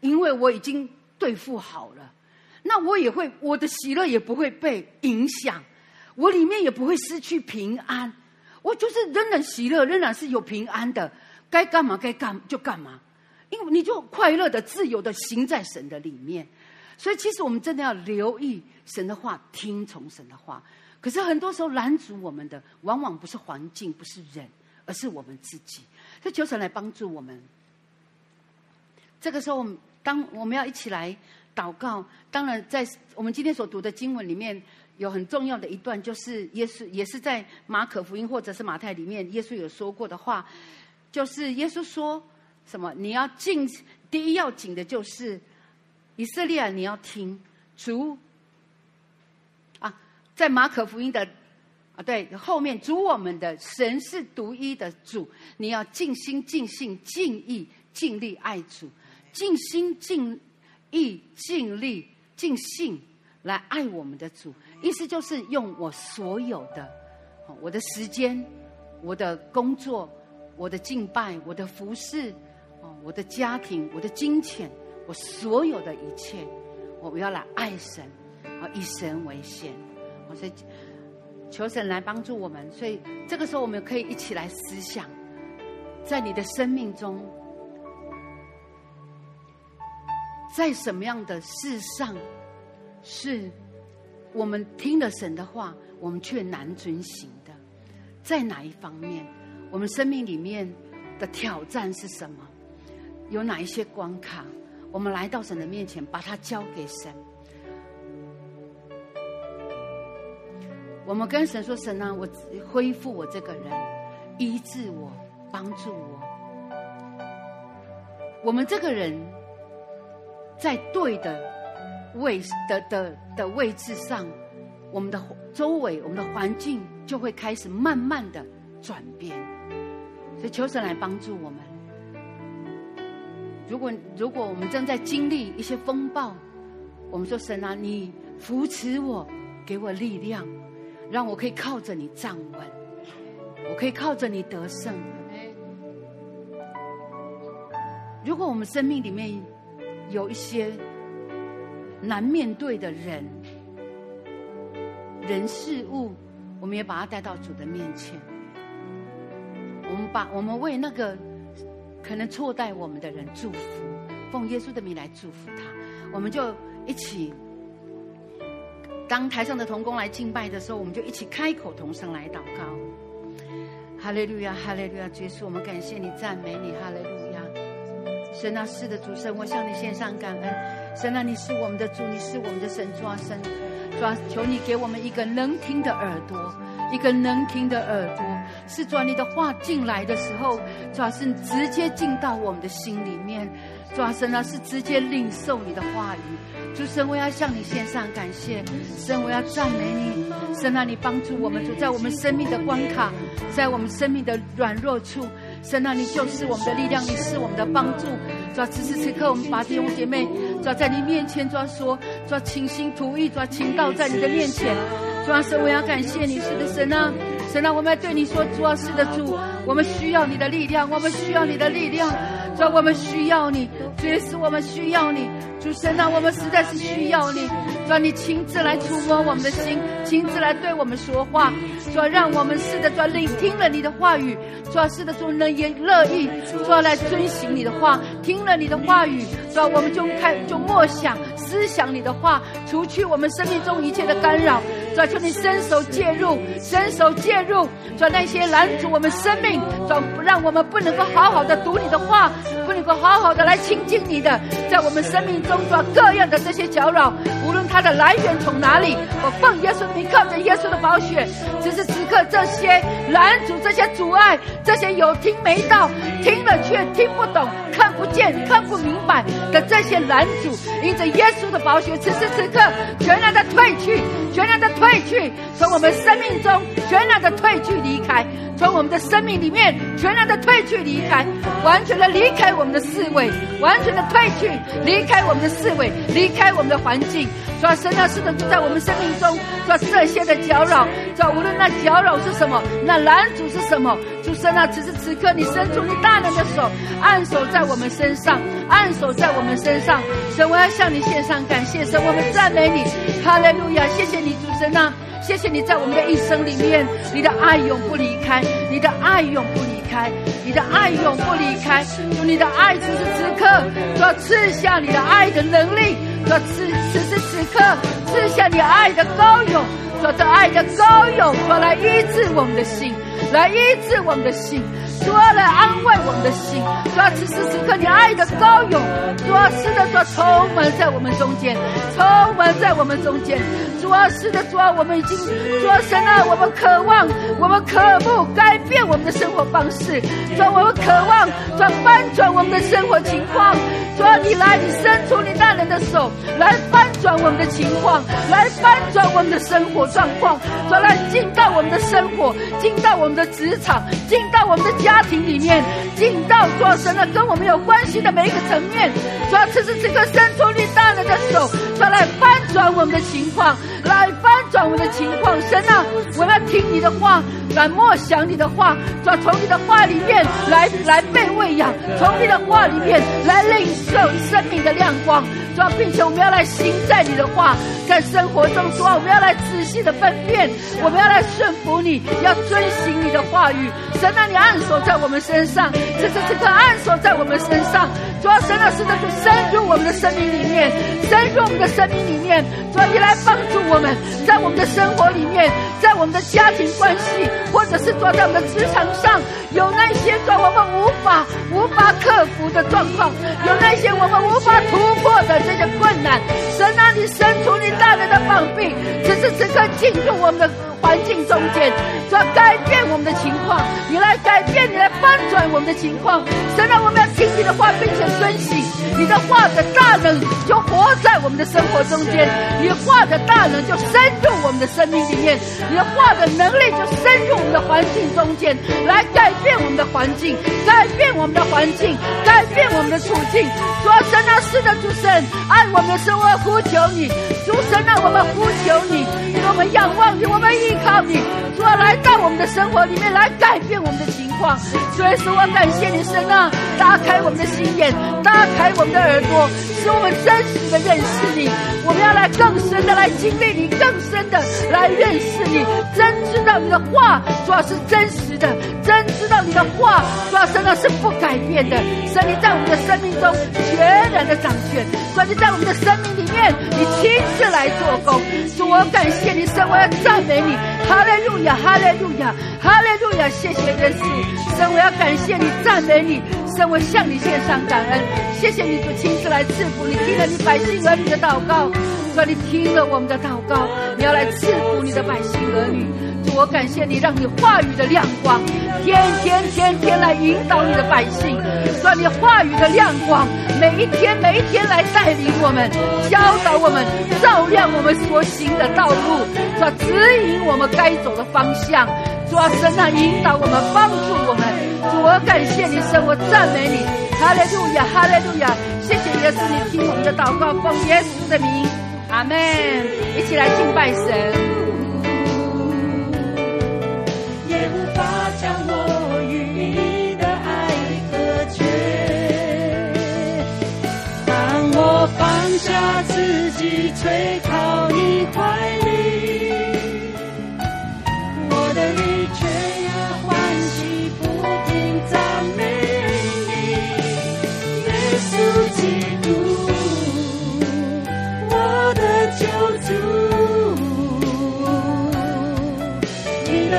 因为我已经对付好了。那我也会，我的喜乐也不会被影响，我里面也不会失去平安。我就是仍然喜乐，仍然是有平安的，该干嘛该干就干嘛，因为你就快乐的、自由的行在神的里面。所以，其实我们真的要留意神的话，听从神的话。可是很多时候拦阻我们的，往往不是环境，不是人，而是我们自己。所以求神来帮助我们。这个时候，我们当我们要一起来祷告，当然在我们今天所读的经文里面，有很重要的一段，就是耶稣也是在马可福音或者是马太里面，耶稣有说过的话，就是耶稣说什么？你要进，第一要紧的就是以色列，你要听主啊。在马可福音的啊，对后面主我们的神是独一的主，你要尽心尽性尽意尽力爱主，尽心尽意尽力尽性来爱我们的主。意思就是用我所有的，我的时间、我的工作、我的敬拜、我的服侍、哦，我的家庭、我的金钱，我所有的一切，我们要来爱神，啊，以神为先。所以，求神来帮助我们。所以，这个时候我们可以一起来思想，在你的生命中，在什么样的事上，是我们听了神的话，我们却难遵行的？在哪一方面，我们生命里面的挑战是什么？有哪一些关卡？我们来到神的面前，把它交给神。我们跟神说：“神啊，我恢复我这个人，医治我，帮助我。我们这个人，在对的位的的的位置上，我们的周围、我们的环境就会开始慢慢的转变。所以求神来帮助我们。如果如果我们正在经历一些风暴，我们说：神啊，你扶持我，给我力量。”让我可以靠着你站稳，我可以靠着你得胜。如果我们生命里面有一些难面对的人、人事物，我们也把它带到主的面前。我们把我们为那个可能错待我们的人祝福，奉耶稣的名来祝福他。我们就一起。当台上的童工来敬拜的时候，我们就一起开口同声来祷告。哈利路亚，哈利路亚，耶稣，我们感谢你，赞美你，哈利路亚。神啊，是的，主神，我向你献上感恩。神啊，你是我们的主，你是我们的神，抓神，抓，求你给我们一个能听的耳朵，一个能听的耳朵，是抓你的话进来的时候，抓是直接进到我们的心里面，抓神啊，是直接领受你的话语。主神，我要向你献上感谢。神，我要赞美你。神啊，你帮助我们，主在我们生命的关卡，在我们生命的软弱处。神啊，你就是我们的力量，你是我们的帮助。主要，此时此刻，我们把弟兄姐妹抓在你面前，主要说，抓倾心图意，抓倾倒在你的面前。主要，神，我要感谢你，是的，神啊，神啊，我们要对你说，主啊，是的，主，我们需要你的力量，我们需要你的力量。主要，我们需要你，主耶稣，我们需要你。主神啊，我们实在是需要你，主啊，你亲自来触摸我们的心，亲自来对我们说话，主啊，让我们是的，主啊，聆听了你的话语，主啊，是的，主能也乐意，主啊，来遵行你的话，听了你的话语，主啊，我们就开就默想思想你的话，除去我们生命中一切的干扰，主啊，求你伸手介入，伸手介入，主啊，那些拦阻我们生命，主啊，让我们不能够好好的读你的话，不能够好好的来亲近你的，在我们生命中。中抓各样的这些搅扰，无论他的来源从哪里，我奉耶稣的名，靠着耶稣的宝血，只是此刻这些拦阻、这些阻碍、这些有听没到、听了却听不懂、看不见、看不明白的这些拦阻，因着耶稣的宝血，此时此刻全然的退去，全然的退去，从我们生命中全然的退去离开。从我们的生命里面全然的退去离开，完全的离开我们的四维，完全的退去离开我们的四维，离开我们的环境。主啊，神啊，是的，就在我们生命中，主啊，这些的搅扰，主啊，无论那搅扰是什么，那拦阻是什么，主神啊，此时此刻，你伸出你大能的手，按手在我们身上，按手在我们身上。神，我要向你献上感谢，神，我们赞美你，哈利路亚，谢谢你，主神啊。谢谢你在我们的一生里面，你的爱永不离开，你的爱永不离开，你的爱永不离开。用，你的爱此时此刻，主要赐下你的爱的能力，主要此此时此刻。赐下你爱的高涌，说这爱的高涌，说来医治我们的心，来医治我们的心。主啊，来安慰我们的心。主啊，此时此刻你爱的膏油，主啊，是的，主啊，充满在我们中间，充满在我们中间。主啊，是的，主啊，我们已经，主啊，神啊，我们渴望，我们渴慕改变我们的生活方式。主啊，我们渴望，主啊，翻转我们的生活情况。主啊，你来，你伸出你大能的手，来翻转我们的情况，来翻转我们的生活状况。主啊，来进到我们的生活，进到我们的职场，进到我们的家。家庭里面，进到做神了，跟我们有关系的每一个层面，主要此时此刻伸出你大能的手，出来翻转我们的情况，来翻转我们的情况。神啊，我要听你的话，来默想你的话，主要从你的话里面来来被喂养，从你的话里面来领受生命的亮光。主要并且我们要来行在你的话，在生活中，主要我们要来仔细的分辨，我们要来顺服你，要遵行你的话语。神啊，你按手在我们身上，此时此刻按锁在我们身上。主要神啊，是的，就深入我们的生命里面，深入我们的生命里面。主要你来帮助我们，在我们的生活里面，在我们的家庭关系，或者是坐在我们的职场上，有那些主我们无法无法克服的状况，有那些我们无法突破的这些困难。神啊，你伸出你大能的膀臂，此时此刻进入我们的环境中间，主要改变我们的情况。你来改变，你来翻转我们的情况。神啊，我们要听你的话，并且遵行你的话的大能，就活在我们的生活中间。你的话的大能就深入我们的生命里面，你的话的能力就深入我们的环境中间，来改变我们的环境，改变我们的环境，改变我们的处境。主啊，神啊，是的，主神，爱我们的生活，呼求你，主神啊，我们呼求你，我们仰望你，我们依靠你。主啊，来到我们的生活里面来改变我们的情所以说，我感谢你，神啊，打开我们的心眼，打开我们的耳朵，使我们真实的认识你。我们要来更深的来经历你，更深的来认识你，真知道你的话主要是真实的，真知道你的话主要真的是不改变的。神，你在我们的生命中全然的掌权，所以在我们的生命里面，你亲自来做工。主，我感谢你，神，我要赞美你。哈利路亚，哈利路亚，哈利路亚！谢谢耶稣，神，我要感谢你，赞美你，神，我向你献上感恩。谢谢你主亲自来赐福，你听了你百姓儿女的祷告，说你听了我们的祷告，你要来赐福你的百姓儿女。主，我感谢你，让你话语的亮光，天天天天来引导你的百姓，说你话语的亮光，每一天每一天来带领我们，教导我们，照亮我们所行的道路，说指引我们该走的方向。主啊，神啊，引导我们，帮助我们。我感谢你，神，我赞美你。哈利路亚，哈利路亚！谢谢耶稣，你听我们的祷告，奉耶稣的名，阿门。一起来敬拜神。也无法将我与你的爱隔绝。当我放下自己，垂靠你怀，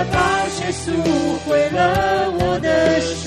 的宝血赎回了我的心。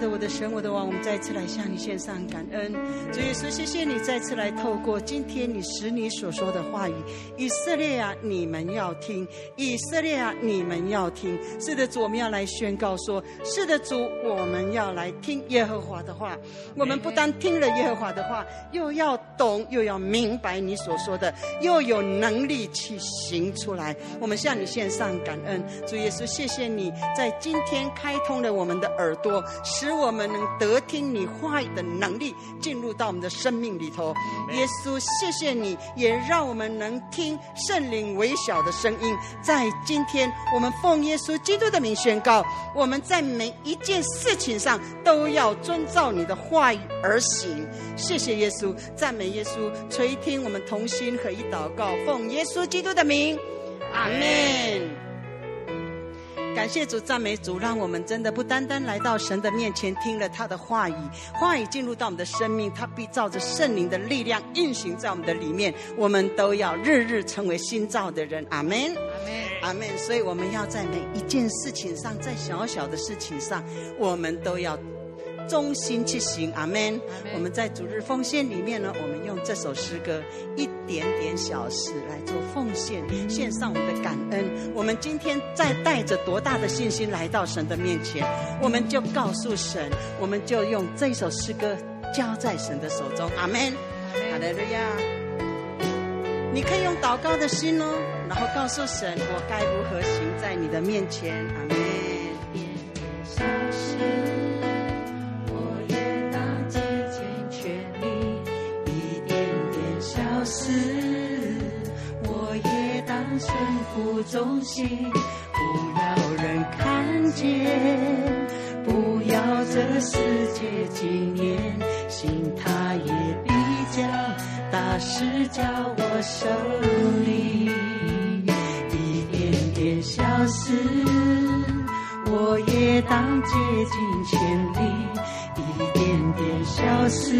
的，我的神，我的王，我们再次来向你献上感恩。主耶稣，谢谢你再次来透过今天你使你所说的话语。以色列啊，你们要听；以色列啊，你们要听。是的，主，我们要来宣告说：是的，主，我们要来听耶和华的话。我们不但听了耶和华的话，又要懂，又要明白你所说的，又有能力去行出来。我们向你献上感恩。主耶稣，谢谢你在今天开通了我们的耳朵，使我们能得听你话语的能力进入到我们的生命里头。耶稣，谢谢你，也让我们能听圣灵微小的声音。在今天，我们奉耶稣基督的名宣告：我们在每一件事情上都要遵照你的话语而行。谢谢耶稣，赞美耶稣，垂听我们同心合一祷告，奉耶稣基督的名，阿门。感谢主，赞美主，让我们真的不单单来到神的面前，听了他的话语，话语进入到我们的生命，他必照着圣灵的力量运行在我们的里面。我们都要日日成为新造的人。阿门，阿门，阿门。所以我们要在每一件事情上，在小小的事情上，我们都要。忠心去行，阿门。我们在主日奉献里面呢，我们用这首诗歌一点点小事来做奉献，献上我们的感恩。我们今天再带着多大的信心来到神的面前，我们就告诉神，我们就用这首诗歌交在神的手中，阿门。哈利路亚。你可以用祷告的心哦，然后告诉神，我该如何行在你的面前，阿门。身负重心，不要人看见，不要这世界纪念，信他也必将大事交我手里。一点点小事，我也当竭尽全力；一点点小事，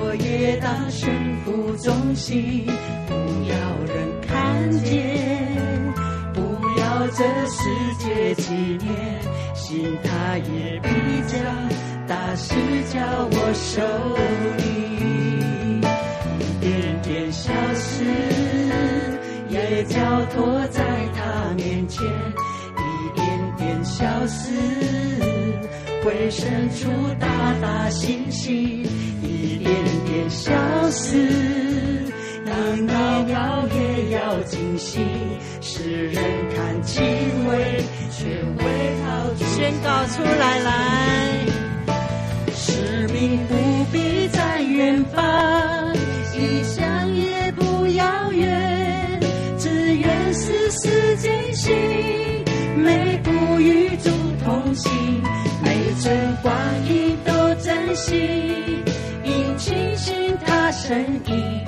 我也当身负重心，不要人。不要这世界纪念，心他也必将大事交我手里，一点点小事也交托在他面前，一点点小事会生出大大信心，一点点小事。当你要也要尽心，使人看敬畏，权威好宣告出来来。使命不必在远方，异乡也不遥远，只愿丝丝艰辛，每步与主同行，每寸光阴都珍惜，应轻信他身影。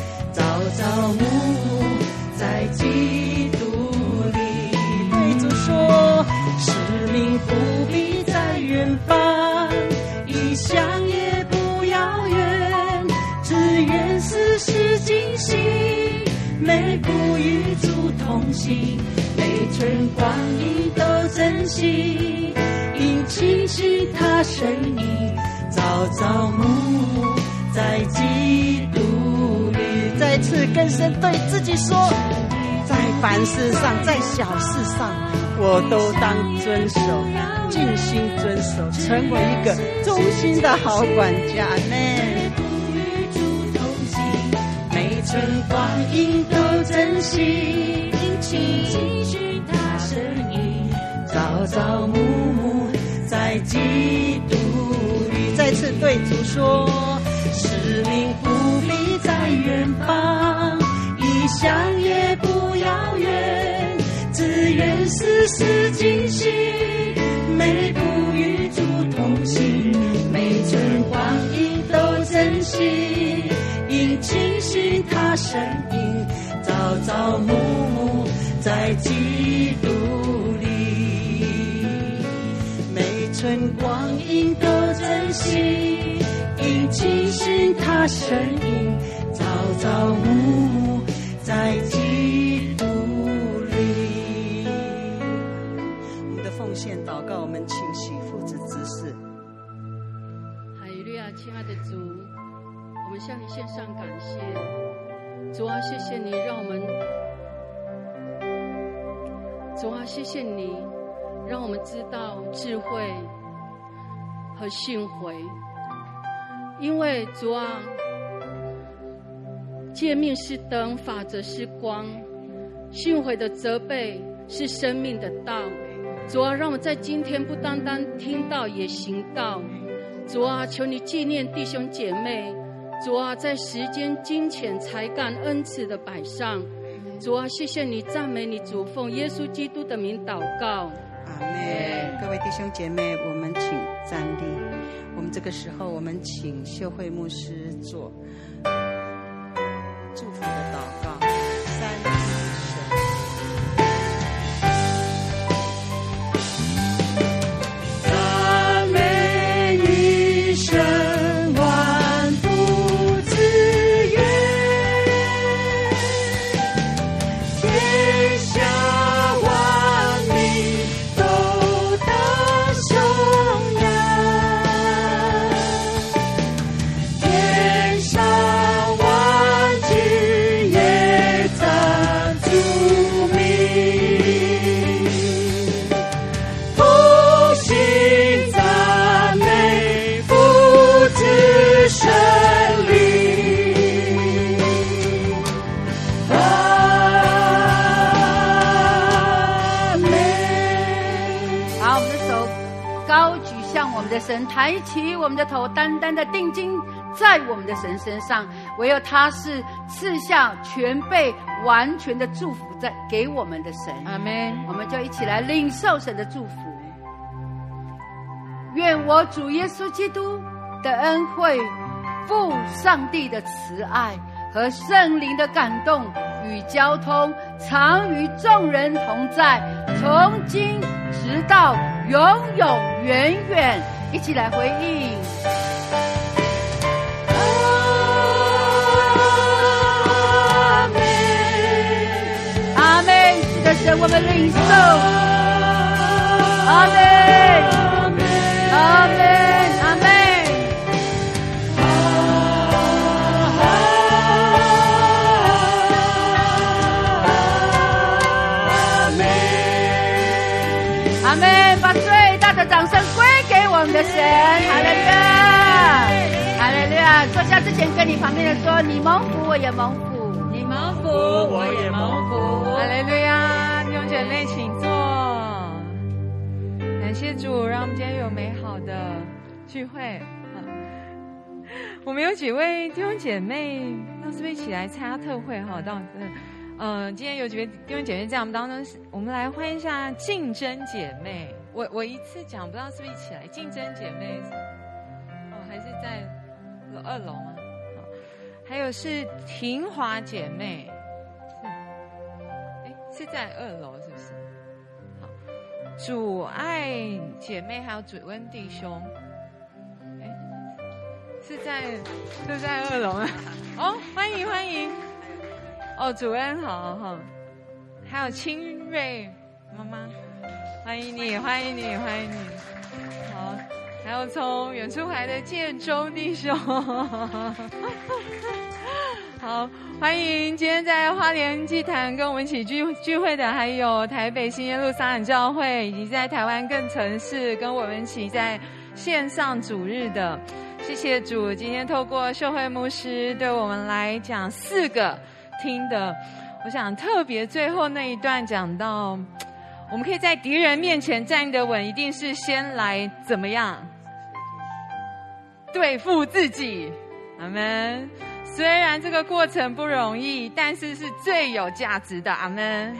每寸光阴都珍惜，应轻信他声音，朝朝暮暮在基督。再次更深对自己说，在凡事上，在小事上，我都当遵守，尽心遵守，成为一个忠心的好管家呢。每寸光阴都珍惜，听取他声音，朝朝暮暮在基督里。再次对主说，使命不必在远方，异乡也不遥远，只愿丝丝惊喜，每步与主同行，每寸光阴都珍惜，应清醒他声音，朝朝暮暮在基督里，每寸光阴都珍惜。因轻信他声音，朝朝暮暮在基督里。我们的奉献祷告，我们请起父子姿势。哈利路亚，亲爱的主，我们向你献上感谢。主啊，谢谢你让我们，主啊，谢谢你让我们知道智慧和训诲。因为主啊，诫命是灯，法则是光，训诲的责备是生命的道。主啊，让我们在今天不单单听到，也行道。主啊，求你纪念弟兄姐妹。主啊，在时间、金钱、才干、恩赐的摆上。主啊，谢谢你，赞美你，主奉耶稣基督的名祷告。阿门。各位弟兄姐妹，我们请站立。我们这个时候，我们请秀慧牧师做祝福的祷告。神，抬起我们的头，单单的定睛在我们的神身上。唯有他是赐下全备完全的祝福在给我们的神。阿门。我们就一起来领受神的祝福。愿我主耶稣基督的恩惠、父上帝的慈爱和圣灵的感动与交通，常与众人同在，从今直到永永远远。一起来回应。阿门，阿门。是的，神，我们领受。阿门。阿门，阿门，阿门，阿门，把最大的掌声我们的神，哈利路亚，哈利路亚。坐下之前，跟你旁边的说：你蒙福，我也蒙福；你蒙福，我也蒙福。哈利路亚，弟兄姐妹，请坐。感谢主，让我们今天有美好的聚会。我们有几位弟兄姐妹，到这边一起来参加特会？哈，到嗯，今天有几位弟兄姐妹在我们当中，我们来欢迎一下竞争姐妹。我我一次讲，不知道是不是一起来？竞争姐妹，哦，还是在二楼吗？还有是婷华姐妹，是，哎，是在二楼，是不是？好主爱姐妹还有主恩弟兄，哎，是在是在二楼啊？哦，欢迎欢迎，哦，主恩好好，还有清瑞妈妈，欢迎你欢迎你欢迎你，好，还有从远处来的建中弟兄。好，欢迎今天在花莲祭坛跟我们一起聚聚会的，还有台北新耶路撒冷教会，以及在台湾各城市跟我们一起在线上主日的。谢谢主，今天透过秀慧牧师对我们来讲四个听的。我想特别最后那一段讲到，我们可以在敌人面前站得稳，一定是先来怎么样对付自己。阿门。虽然这个过程不容易，但是是最有价值的。阿门。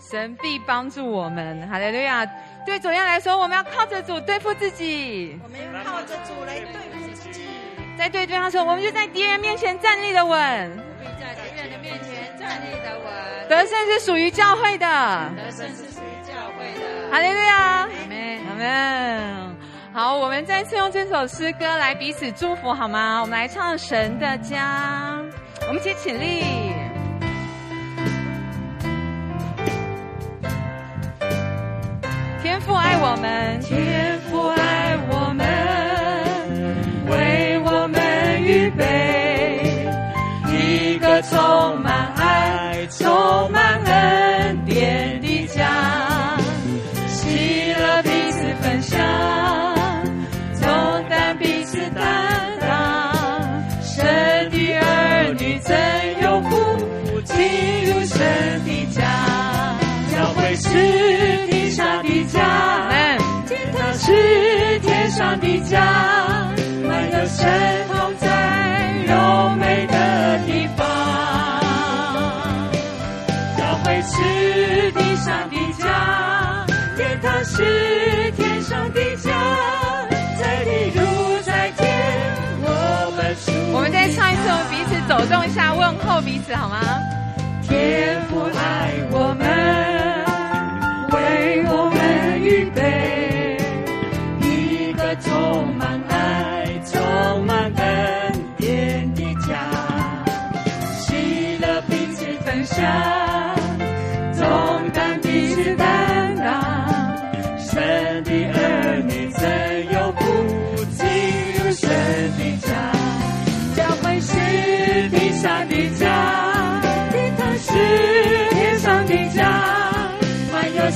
神必帮助我们。哈利路亚。对怎样来说，我们要靠着主对付自己。我们要靠着主来对付自己。在对对方说，我们就在敌人面前站立的稳。必在敌人的面前站立的稳。得胜是属于教会的。得胜是。哈利路亚。阿门。阿门。好，我们再次用这首诗歌来彼此祝福，好吗？我们来唱《神的家》，我们一起起立。天父爱我们，天父爱上的家，满有神同在，柔美的地方。教会是地上的家，天堂是天上的家，在地如在天，我们。我们再唱一次，我们彼此走动一下，问候彼此好吗？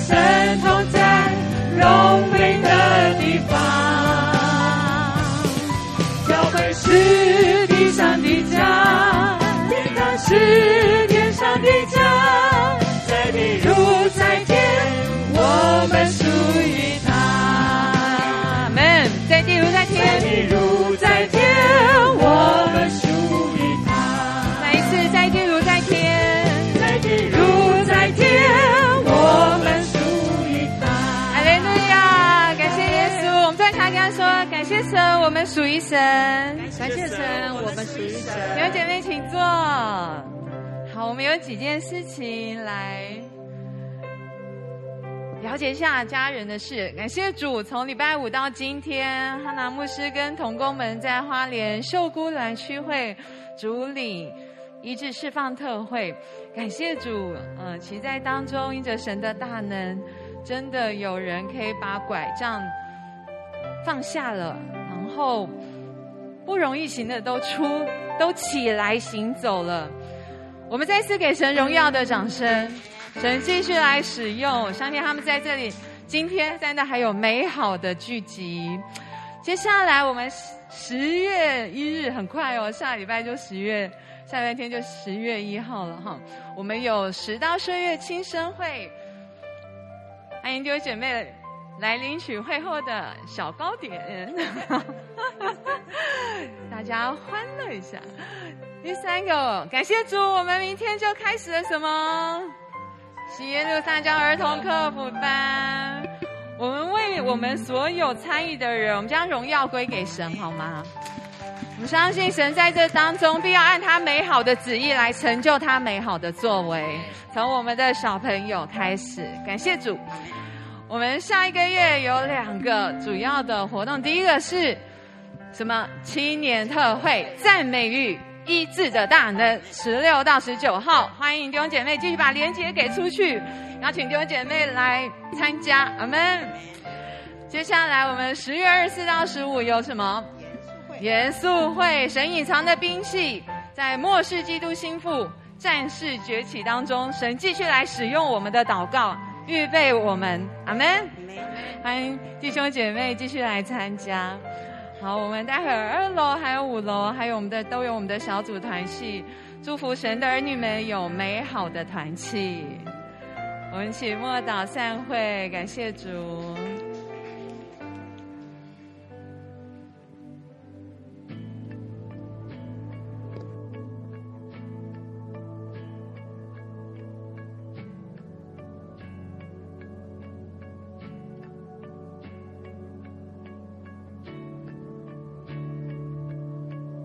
渗透在荣美的地方，脚本是地上的家，天堂是天上的家，在地如在天，我们属于。神。”感谢神，我们属于神。弟兄姐妹，请坐。好，我们有几件事情来了解一下家人的事。感谢主，从礼拜五到今天，哈拿牧师跟童工们在花莲秀姑峦区会主领医治释放特会。感谢主，嗯、呃，其在当中因着神的大能，真的有人可以把拐杖放下了，然后不容易行的都出都起来行走了。我们再次给神荣耀的掌声，神继续来使用，相信他们在这里今天在那还有美好的聚集。接下来我们十月一日很快哦，下礼拜就十月。下半天就十月一号了哈，我们有十到岁月庆生会，欢迎各位姐妹来领取会后的小糕点，大家欢乐一下。第三个，感谢主，我们明天就开始了什么？喜耶路撒娇儿童科普班，我们为我们所有参与的人，我们将荣耀归给神，好吗？我们相信神在这当中必要按他美好的旨意来成就他美好的作为。从我们的小朋友开始，感谢主。我们下一个月有两个主要的活动，第一个是什么？青年特会赞美与医治的大能，十六到十九号，欢迎弟兄姐妹继续把链接给出去，邀请弟兄姐妹来参加。阿门。接下来我们十月二十四到十五有什么？严肃会，神隐藏的兵器，在末世基督心腹战士崛起当中，神继续来使用我们的祷告，预备我们，阿门。欢迎弟兄姐妹继续来参加。好，我们待会儿二楼还有五楼，还有我们的都有我们的小组团契，祝福神的儿女们有美好的团契。我们起默祷散会，感谢主。